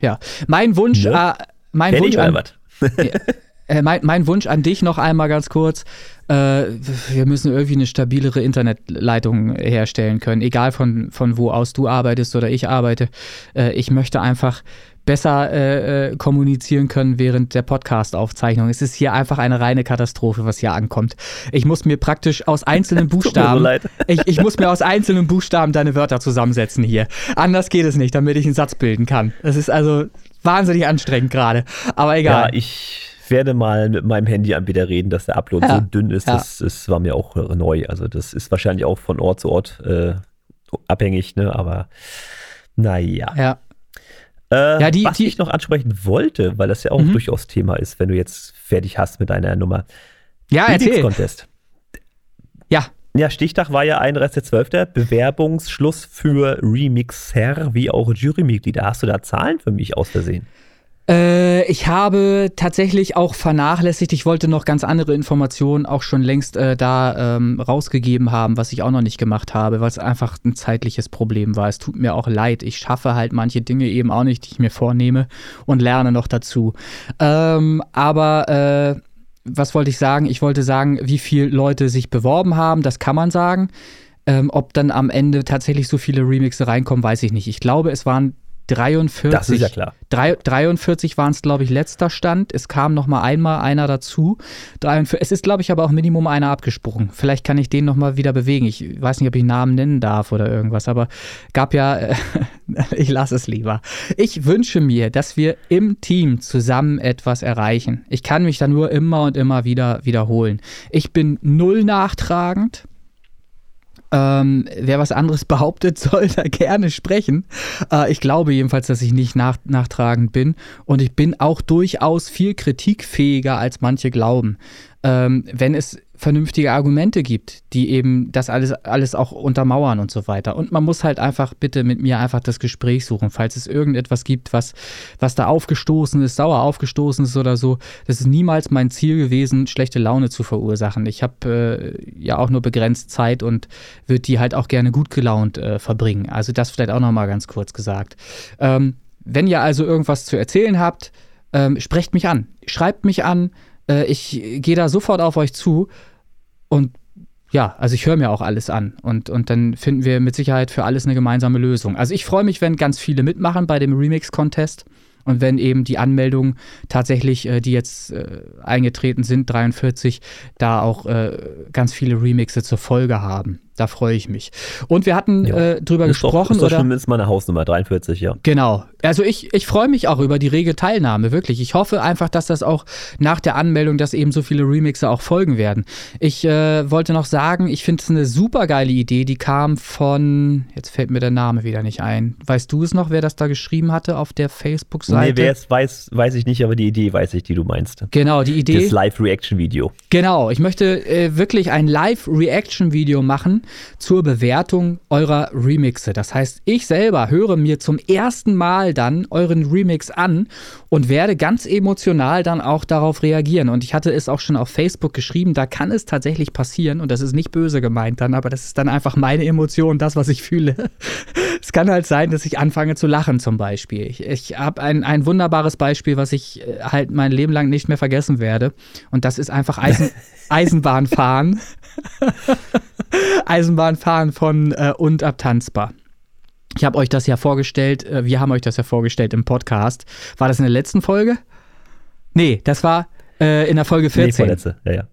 Ja, mein Wunsch, Ne? äh, mein Wunsch an? (laughs) Äh, mein, mein Wunsch an dich noch einmal ganz kurz. Äh, wir müssen irgendwie eine stabilere Internetleitung herstellen können, egal von, von wo aus du arbeitest oder ich arbeite. Äh, ich möchte einfach besser äh, äh, kommunizieren können während der Podcast-Aufzeichnung. Es ist hier einfach eine reine Katastrophe, was hier ankommt. Ich muss mir praktisch aus einzelnen (laughs) so Buchstaben, leid. (laughs) ich, ich muss mir aus einzelnen Buchstaben deine Wörter zusammensetzen hier. Anders geht es nicht, damit ich einen Satz bilden kann. Das ist also wahnsinnig anstrengend gerade. Aber Ja, egal. ich werde mal mit meinem Handyanbieter reden, dass der Upload Ja. so dünn ist. Ja. Das, das war mir auch neu. Also das ist wahrscheinlich auch von Ort zu Ort äh, abhängig, ne? Aber naja. ja. Äh, Ja, die- was die- ich noch ansprechen wollte, weil das ja auch Mhm. durchaus Thema ist, wenn du jetzt fertig hast mit deiner Nummer. Ja, erzähl. Contest. Ja, Ja, Stichtag war ja 31.12. Bewerbungsschluss für Remixer wie auch Jurymitglieder. Hast du da Zahlen für mich aus Versehen? Äh, ich habe tatsächlich auch vernachlässigt. Ich wollte noch ganz andere Informationen auch schon längst äh, da ähm, rausgegeben haben, was ich auch noch nicht gemacht habe, weil es einfach ein zeitliches Problem war. Es tut mir auch leid. Ich schaffe halt manche Dinge eben auch nicht, die ich mir vornehme und lerne noch dazu. Ähm, aber äh, was wollte ich sagen? Ich wollte sagen, wie viele Leute sich beworben haben, das kann man sagen. Ähm, ob dann am Ende tatsächlich so viele Remixe reinkommen, weiß ich nicht. Ich glaube, es waren 43. Das ist ja klar. Drei, 43 waren es, glaube ich, letzter Stand. Es kam noch mal einmal einer dazu. 43, es ist, glaube ich, aber auch Minimum einer abgesprungen. Vielleicht kann ich den noch mal wieder bewegen. Ich weiß nicht, ob ich Namen nennen darf oder irgendwas, aber gab ja, äh, (laughs) ich lasse es lieber. Ich wünsche mir, dass wir im Team zusammen etwas erreichen. Ich kann mich da nur immer und immer wieder wiederholen. Ich bin null nachtragend. Ähm, wer was anderes (laughs) behauptet, soll da gerne sprechen. Äh, ich glaube jedenfalls, dass ich nicht nach, nachtragend bin. Und ich bin auch durchaus viel kritikfähiger, als manche glauben. Ähm, wenn es vernünftige Argumente gibt, die eben das alles, alles auch untermauern und so weiter. Und man muss halt einfach bitte mit mir einfach das Gespräch suchen, falls es irgendetwas gibt, was, was da aufgestoßen ist, sauer aufgestoßen ist oder so. Das ist niemals mein Ziel gewesen, schlechte Laune zu verursachen. Ich habe äh, ja auch nur begrenzt Zeit und würde die halt auch gerne gut gelaunt äh, verbringen. Also das vielleicht auch nochmal ganz kurz gesagt. Ähm, wenn ihr also irgendwas zu erzählen habt, ähm, sprecht mich an, schreibt mich an. Äh, ich gehe da sofort auf euch zu und ja, also ich höre mir auch alles an und, und dann finden wir mit Sicherheit für alles eine gemeinsame Lösung. Also ich freue mich, wenn ganz viele mitmachen bei dem Remix-Contest und wenn eben die Anmeldungen tatsächlich, äh, die jetzt äh, eingetreten sind, 43, da auch äh, ganz viele Remixe zur Folge haben. Da freue ich mich. Und wir hatten Ja. äh, drüber ist doch, gesprochen, ist doch oder? zumindest mal eine Hausnummer, 43, ja. Genau. Also ich, ich freue mich auch über die rege Teilnahme, wirklich. Ich hoffe einfach, dass das auch nach der Anmeldung, dass eben so viele Remixer auch folgen werden. Ich äh, wollte noch sagen, ich finde es eine super geile Idee, die kam von, jetzt fällt mir der Name wieder nicht ein. Weißt du es noch, wer das da geschrieben hatte auf der Facebook-Seite? Nee, wer es weiß, weiß ich nicht, aber die Idee weiß ich, die du meinst. Genau, die Idee. Das Live-Reaction-Video. Genau, ich möchte äh, wirklich ein Live-Reaction-Video machen zur Bewertung eurer Remixe. Das heißt, ich selber höre mir zum ersten Mal dann euren Remix an und werde ganz emotional dann auch darauf reagieren. Und ich hatte es auch schon auf Facebook geschrieben, da kann es tatsächlich passieren, und das ist nicht böse gemeint dann, aber das ist dann einfach meine Emotion, das, was ich fühle. (laughs) es kann halt sein, dass ich anfange zu lachen zum Beispiel. Ich, ich habe ein, ein wunderbares Beispiel, was ich äh, halt mein Leben lang nicht mehr vergessen werde. Und das ist einfach Eisen, (laughs) Eisenbahnfahren. Eisenbahnfahren von äh, und abtanzbar. Ich habe euch das ja vorgestellt, äh, wir haben euch das ja vorgestellt im Podcast. War das in der letzten Folge? Nee, das war äh, in der Folge 14. Nee, vorletzte, ja, ja.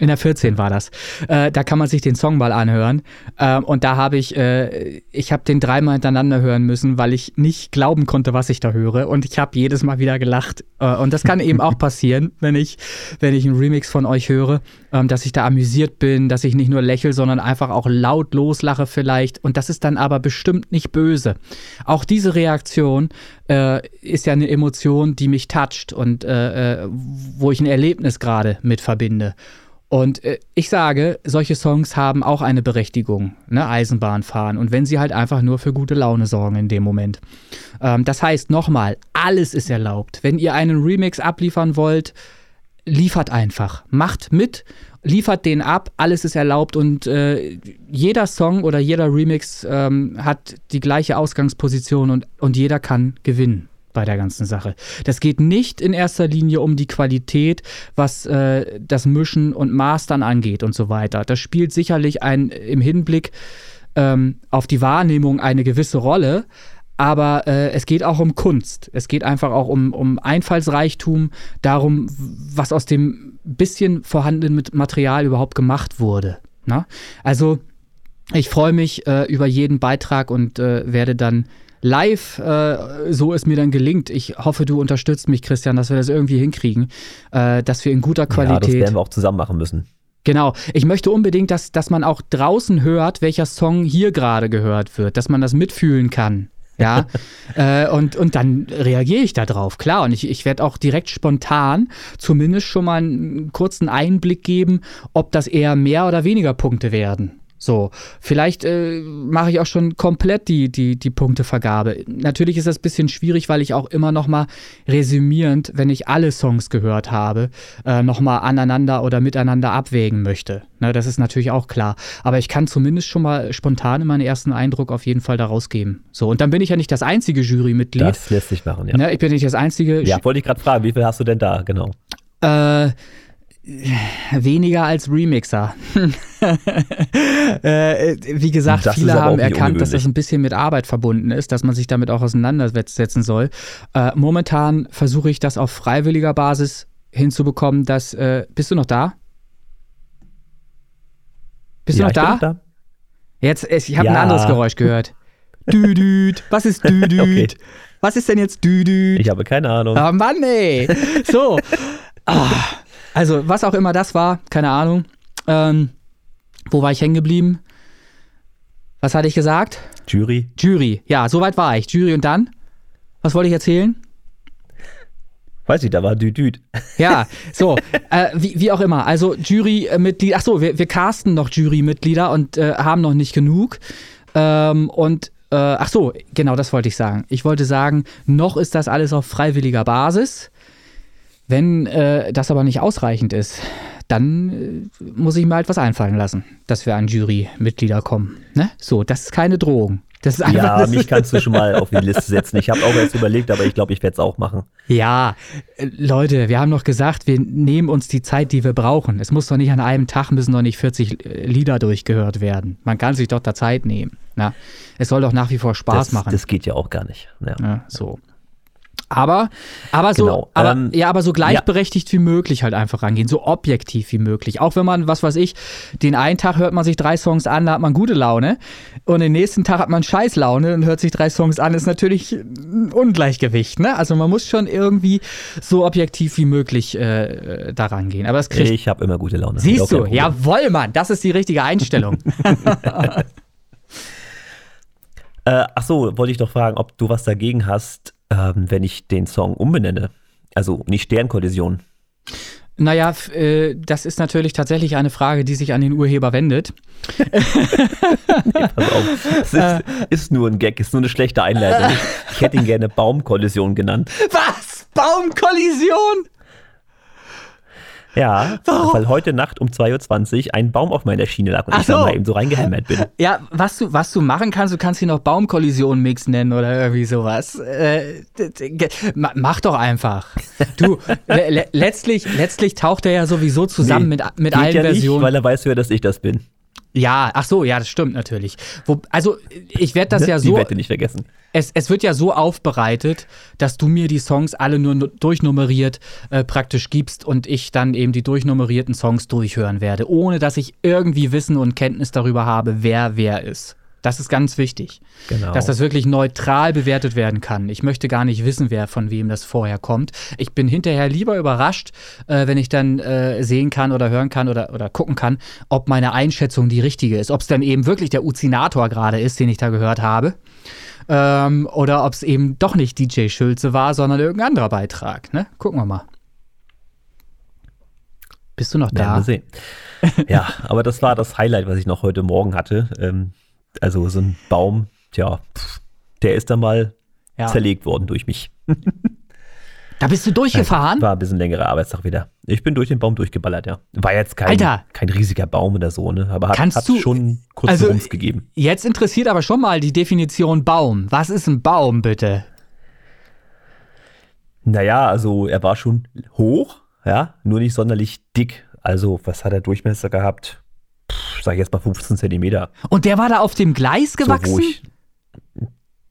In der 14 war das. Äh, da kann man sich den Song mal anhören. Ähm, und da habe ich, äh, ich habe den dreimal hintereinander hören müssen, weil ich nicht glauben konnte, was ich da höre. Und ich habe jedes Mal wieder gelacht. Äh, und das kann eben auch passieren, wenn ich, wenn ich einen Remix von euch höre, ähm, dass ich da amüsiert bin, dass ich nicht nur lächle, sondern einfach auch laut loslache vielleicht. Und das ist dann aber bestimmt nicht böse. Auch diese Reaktion äh, ist ja eine Emotion, die mich toucht und äh, äh, wo ich ein Erlebnis gerade mit verbinde. Und äh, ich sage, solche Songs haben auch eine Berechtigung, ne, Eisenbahn fahren. Und wenn sie halt einfach nur für gute Laune sorgen in dem Moment. Ähm, das heißt, nochmal, alles ist erlaubt. Wenn ihr einen Remix abliefern wollt, liefert einfach. Macht mit, liefert den ab, alles ist erlaubt und äh, jeder Song oder jeder Remix ähm, hat die gleiche Ausgangsposition und, und jeder kann gewinnen bei der ganzen Sache. Das geht nicht in erster Linie um die Qualität, was äh, das Mischen und Mastern angeht und so weiter. Das spielt sicherlich ein, im Hinblick ähm, auf die Wahrnehmung eine gewisse Rolle, aber äh, es geht auch um Kunst. Es geht einfach auch um, um Einfallsreichtum, darum, was aus dem bisschen vorhandenen Material überhaupt gemacht wurde. Na? Ne? Also ich freue mich äh, über jeden Beitrag und äh, werde dann live, äh, so es mir dann gelingt. Ich hoffe, du unterstützt mich, Christian, dass wir das irgendwie hinkriegen, äh, dass wir in guter Qualität. Ja, das werden wir auch zusammen machen müssen. Genau. Ich möchte unbedingt, dass, dass man auch draußen hört, welcher Song hier gerade gehört wird, dass man das mitfühlen kann. Ja, (laughs) äh, und, und dann reagiere ich da drauf, klar. Und ich, ich werde auch direkt spontan zumindest schon mal einen kurzen Einblick geben, ob das eher mehr oder weniger Punkte werden. So, vielleicht äh, mache ich auch schon komplett die, die, die Punktevergabe. Natürlich ist das ein bisschen schwierig, weil ich auch immer noch mal resümierend, wenn ich alle Songs gehört habe, äh, noch mal aneinander oder miteinander abwägen möchte. Ne, das ist natürlich auch klar. Aber ich kann zumindest schon mal spontan meinen ersten Eindruck auf jeden Fall daraus geben. So, und dann bin ich ja nicht das einzige Jurymitglied. Das lässt sich machen, ja. Ne, ich bin nicht das einzige. Ja, wollte ich gerade fragen, wie viel hast du denn da, genau? Äh, Weniger als Remixer. (laughs) äh, wie gesagt, viele haben erkannt, dass das ein bisschen mit Arbeit verbunden ist, dass man sich damit auch auseinandersetzen soll. Äh, momentan versuche ich das auf freiwilliger Basis hinzubekommen, dass. Äh, bist du noch da? Bist ja, du noch da? da? Jetzt, ich habe ja. ein anderes Geräusch gehört. (laughs) Düdüt. Was ist Düdüt? (laughs) okay. Was ist denn jetzt Düdüt? Ich habe keine Ahnung. Ah, Mann, ey. So. Ah. Also, was auch immer das war, keine Ahnung. Ähm, wo war ich hängen geblieben? Was hatte ich gesagt? Jury. Jury, ja, soweit war ich. Jury und dann? Was wollte ich erzählen? Weiß ich, da war Düdüd. Ja, (laughs) so, äh, wie, wie, auch immer. Also Jurymitglieder, ach so, wir, wir casten noch Jurymitglieder und äh, haben noch nicht genug. Ähm, und äh, ach so, genau, das wollte ich sagen. Ich wollte sagen, noch ist das alles auf freiwilliger Basis. Wenn äh, das aber nicht ausreichend ist, dann äh, muss ich mir halt was einfallen lassen, dass wir an Jurymitglieder kommen. Ne? So, das ist keine Drohung. Das ist einfach, ja, mich (laughs) kannst du schon mal auf die Liste setzen. Ich habe auch erst überlegt, aber ich glaube, ich werde es auch machen. Ja, äh, Leute, wir haben noch gesagt, wir nehmen uns die Zeit, die wir brauchen. Es muss doch nicht an einem Tag, müssen doch nicht 40 äh, Lieder durchgehört werden. Man kann sich doch da Zeit nehmen. Na? Es soll doch nach wie vor Spaß das, machen. Das geht ja auch gar nicht. Ja. Ja, so. Aber, aber so, Genau, aber, ähm, ja, aber so gleichberechtigt wie möglich halt einfach rangehen, so objektiv wie möglich. Auch wenn man, was weiß ich, den einen Tag hört man sich drei Songs an, da hat man gute Laune und den nächsten Tag hat man scheiß Laune und hört sich drei Songs an, ist natürlich ein Ungleichgewicht, ne? Also man muss schon irgendwie so objektiv wie möglich äh, da rangehen. Aber das kriegt. Ich habe immer gute Laune. Siehst du, jawoll, Mann, das ist die richtige Einstellung. (laughs) (laughs) Äh, ach so, wollte ich doch fragen, ob du was dagegen hast, ähm, wenn ich den Song umbenenne. Also nicht Sternkollision. naja, äh, das ist natürlich tatsächlich eine Frage, die sich an den Urheber wendet. (laughs) Pass auf. Es ist, ist nur ein Gag, ist nur eine schlechte Einleitung. Ich hätte ihn gerne Baumkollision genannt. Was? Baumkollision? Ja, (laughs) weil heute Nacht um 2.20 Uhr ein Baum auf meiner Schiene lag und Ach ich da so. mal eben so reingehämmert bin. Ja, was du, was du machen kannst, du kannst ihn noch Baumkollision-Mix nennen oder irgendwie sowas. Äh, mach doch einfach. Du, (laughs) le le letztlich, letztlich taucht er ja sowieso zusammen Nee, mit, mit allen ja Versionen. Nicht, weil er weiß ja, dass ich das bin. Ja, ach so, ja, das stimmt natürlich. Wo, also, ich werde das Ne? ja Die so. Wette nicht vergessen. es, es wird ja so aufbereitet, dass du mir die Songs alle nur nu- durchnummeriert äh, praktisch gibst und ich dann eben die durchnummerierten Songs durchhören werde, ohne dass ich irgendwie Wissen und Kenntnis darüber habe, wer wer ist. Das ist ganz wichtig, Genau. dass das wirklich neutral bewertet werden kann. Ich möchte gar nicht wissen, wer von wem das vorher kommt. Ich bin hinterher lieber überrascht, äh, wenn ich dann äh, sehen kann oder hören kann oder, oder gucken kann, ob meine Einschätzung die richtige ist. Ob es dann eben wirklich der Uzinator gerade ist, den ich da gehört habe ähm, oder ob es eben doch nicht DJ Schulze war, sondern irgendein anderer Beitrag. Ne? Gucken wir mal. Bist du noch da? ja, aber das war das Highlight, was ich noch heute Morgen hatte. Ähm, also so ein Baum, tja, pff, der ist dann mal Ja. zerlegt worden durch mich. (laughs) Da bist du durchgefahren? War ein bisschen längerer Arbeitstag wieder. Ich bin durch den Baum durchgeballert, ja. War jetzt kein, Alter! kein riesiger Baum oder so, ne? Aber hat, Kannst hat du- schon kurz also- Rums gegeben. Jetzt interessiert aber schon mal die Definition Baum. Was ist ein Baum, bitte? Naja, also er war schon hoch, ja, nur nicht sonderlich dick. Also, was hat er Durchmesser gehabt? Sag ich jetzt mal 15 Zentimeter. Und der war da auf dem Gleis So, gewachsen? ich,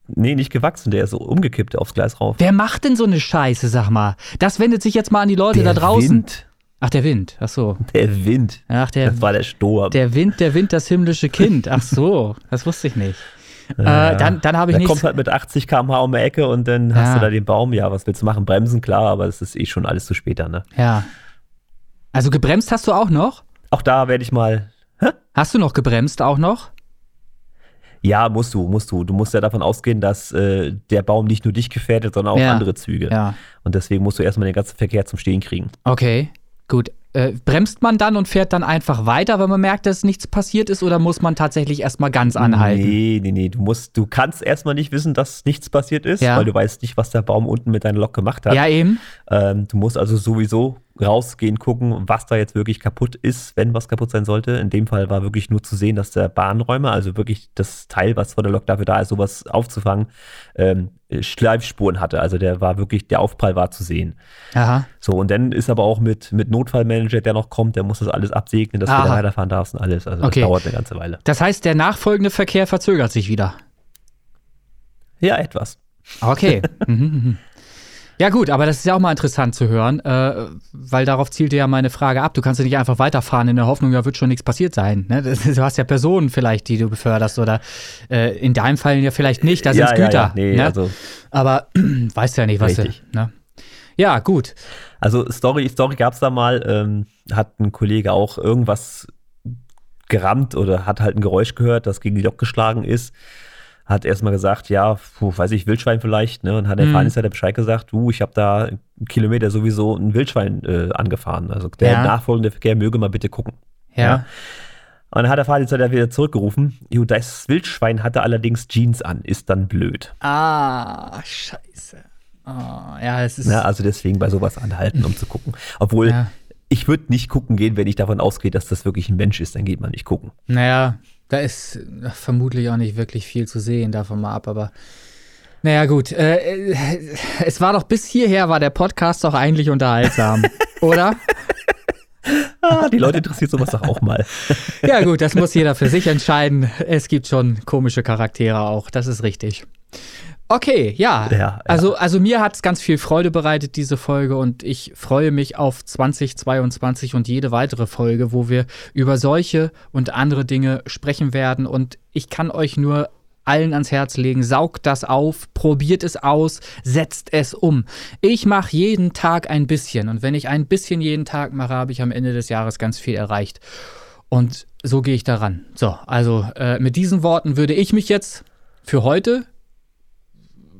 nee, nicht gewachsen, der ist so umgekippt aufs Gleis rauf. Wer macht denn so eine Scheiße, sag mal? Das wendet sich jetzt mal an die Leute der da draußen. Wind, Ach, der Wind. Ach so. der Wind. Ach, der, Das war der Sturm. der Wind, der Wind, das himmlische Kind. Ach so, das wusste ich nicht. Ja. Äh, dann, dann habe ich da nichts. kommst halt mit 80 km/h um die Ecke und dann Ja. hast du da den Baum. Ja, was willst du machen? Bremsen, klar, aber es ist eh schon alles zu spät dann, ne? Ja. Also gebremst hast du auch noch? Auch da werde ich mal. Hast du noch gebremst auch noch? Ja, musst du, musst du. Du musst ja davon ausgehen, dass äh, der Baum nicht nur dich gefährdet, sondern auch Ja. andere Züge. Ja. Und deswegen musst du erstmal den ganzen Verkehr zum Stehen kriegen. Okay, gut. Äh, bremst man dann und fährt dann einfach weiter, wenn man merkt, dass nichts passiert ist, oder muss man tatsächlich erstmal ganz anhalten? Nee, nee, nee. Du musst, du kannst erstmal nicht wissen, dass nichts passiert ist, Ja. weil du weißt nicht, was der Baum unten mit deiner Lok gemacht hat. Ja, eben. Ähm, du musst also sowieso rausgehen, gucken, was da jetzt wirklich kaputt ist, wenn was kaputt sein sollte. In dem Fall war wirklich nur zu sehen, dass der Bahnräumer, also wirklich das Teil, was vor der Lok dafür da ist, sowas aufzufangen, ähm, Schleifspuren hatte. Also der war wirklich, der Aufprall war zu sehen. Aha. So, und dann ist aber auch mit, mit Notfallmanager, der noch kommt, der muss das alles absegnen, dass du Aha. da weiterfahren darfst und alles. Also Okay. das dauert eine ganze Weile. Das heißt, der nachfolgende Verkehr verzögert sich wieder. Ja, etwas. Okay. (laughs) Ja, gut, aber das ist ja auch mal interessant zu hören, äh, weil darauf zielte ja meine Frage ab. Du kannst ja nicht einfach weiterfahren in der Hoffnung, da wird schon nichts passiert sein. Ne? Du hast ja Personen vielleicht, die du beförderst oder äh, in deinem Fall ja vielleicht nicht, da sind ja, Güter. Ja. Nee, ne? also, aber (clears throat) weißt ja nicht, was Richtig. du. Ne? Ja, gut. also Story, Story gab es da mal, ähm, hat ein Kollege auch irgendwas gerammt oder hat halt ein Geräusch gehört, das gegen die Lok geschlagen ist. Hat erstmal gesagt, ja, puh, weiß ich, Wildschwein vielleicht, ne? Und hat der Mhm. Fahrdienstleiter Bescheid gesagt, du, ich habe da einen Kilometer sowieso ein Wildschwein äh, angefahren. Also der Ja. nachfolgende Verkehr möge mal bitte gucken. Ja. Ja. Und dann hat der Fahrdienstleiter wieder zurückgerufen. Jo, das Wildschwein hatte allerdings Jeans an, ist dann blöd. Ah, scheiße. Ah, ja, es ist. Ja, also deswegen bei sowas anhalten, um zu gucken. Obwohl, Ja. ich würde nicht gucken gehen, wenn ich davon ausgehe, dass das wirklich ein Mensch ist, dann geht man nicht gucken. Naja, da ist äh, vermutlich auch nicht wirklich viel zu sehen, davon mal ab, aber. Naja, gut. Äh, äh, es war doch bis hierher, war der Podcast doch eigentlich unterhaltsam, (laughs) oder? Ah, die Leute interessiert sowas doch auch mal. (laughs) Ja, gut, das muss jeder für sich entscheiden. Es gibt schon komische Charaktere auch, das ist richtig. Okay, ja. Ja, ja. Also, also mir hat es ganz viel Freude bereitet, diese Folge, und ich freue mich auf 2022 und jede weitere Folge, wo wir über solche und andere Dinge sprechen werden. Und ich kann euch nur allen ans Herz legen, saugt das auf, probiert es aus, setzt es um. Ich mache jeden Tag ein bisschen und wenn ich ein bisschen jeden Tag mache, habe ich am Ende des Jahres ganz viel erreicht. Und so gehe ich daran. So, also äh, mit diesen Worten würde ich mich jetzt für heute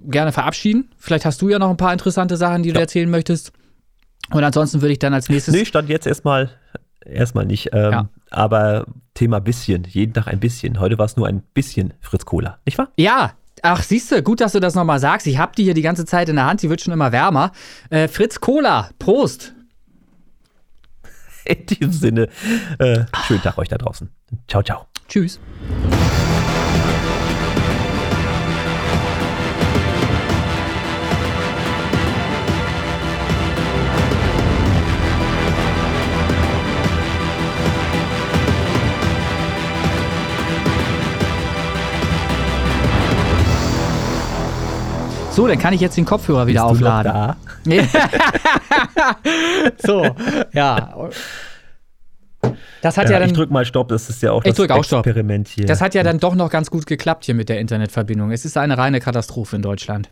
gerne verabschieden. Vielleicht hast du ja noch ein paar interessante Sachen, die du Ja. erzählen möchtest. Und ansonsten würde ich dann als nächstes. Nee, stand jetzt erstmal erstmal nicht. Ähm, Ja. Aber Thema bisschen, jeden Tag ein bisschen. Heute war es nur ein bisschen Fritz Cola, nicht wahr? Ja, ach, siehst du, gut, dass du das nochmal sagst. Ich habe die hier die ganze Zeit in der Hand, die wird schon immer wärmer. Äh, Fritz Cola, Prost. (laughs) In diesem Sinne, äh, schönen Tag euch da draußen. Ciao, ciao. Tschüss. So, dann kann ich jetzt den Kopfhörer wieder Bist du noch aufladen. da? (laughs) so, ja. Das hat ja, Ja, ich dann, drück mal Stopp, das ist ja auch Ich das auch Stopp. Experiment hier. das hat ja dann doch noch ganz gut geklappt hier mit der Internetverbindung. Es ist eine reine Katastrophe in Deutschland.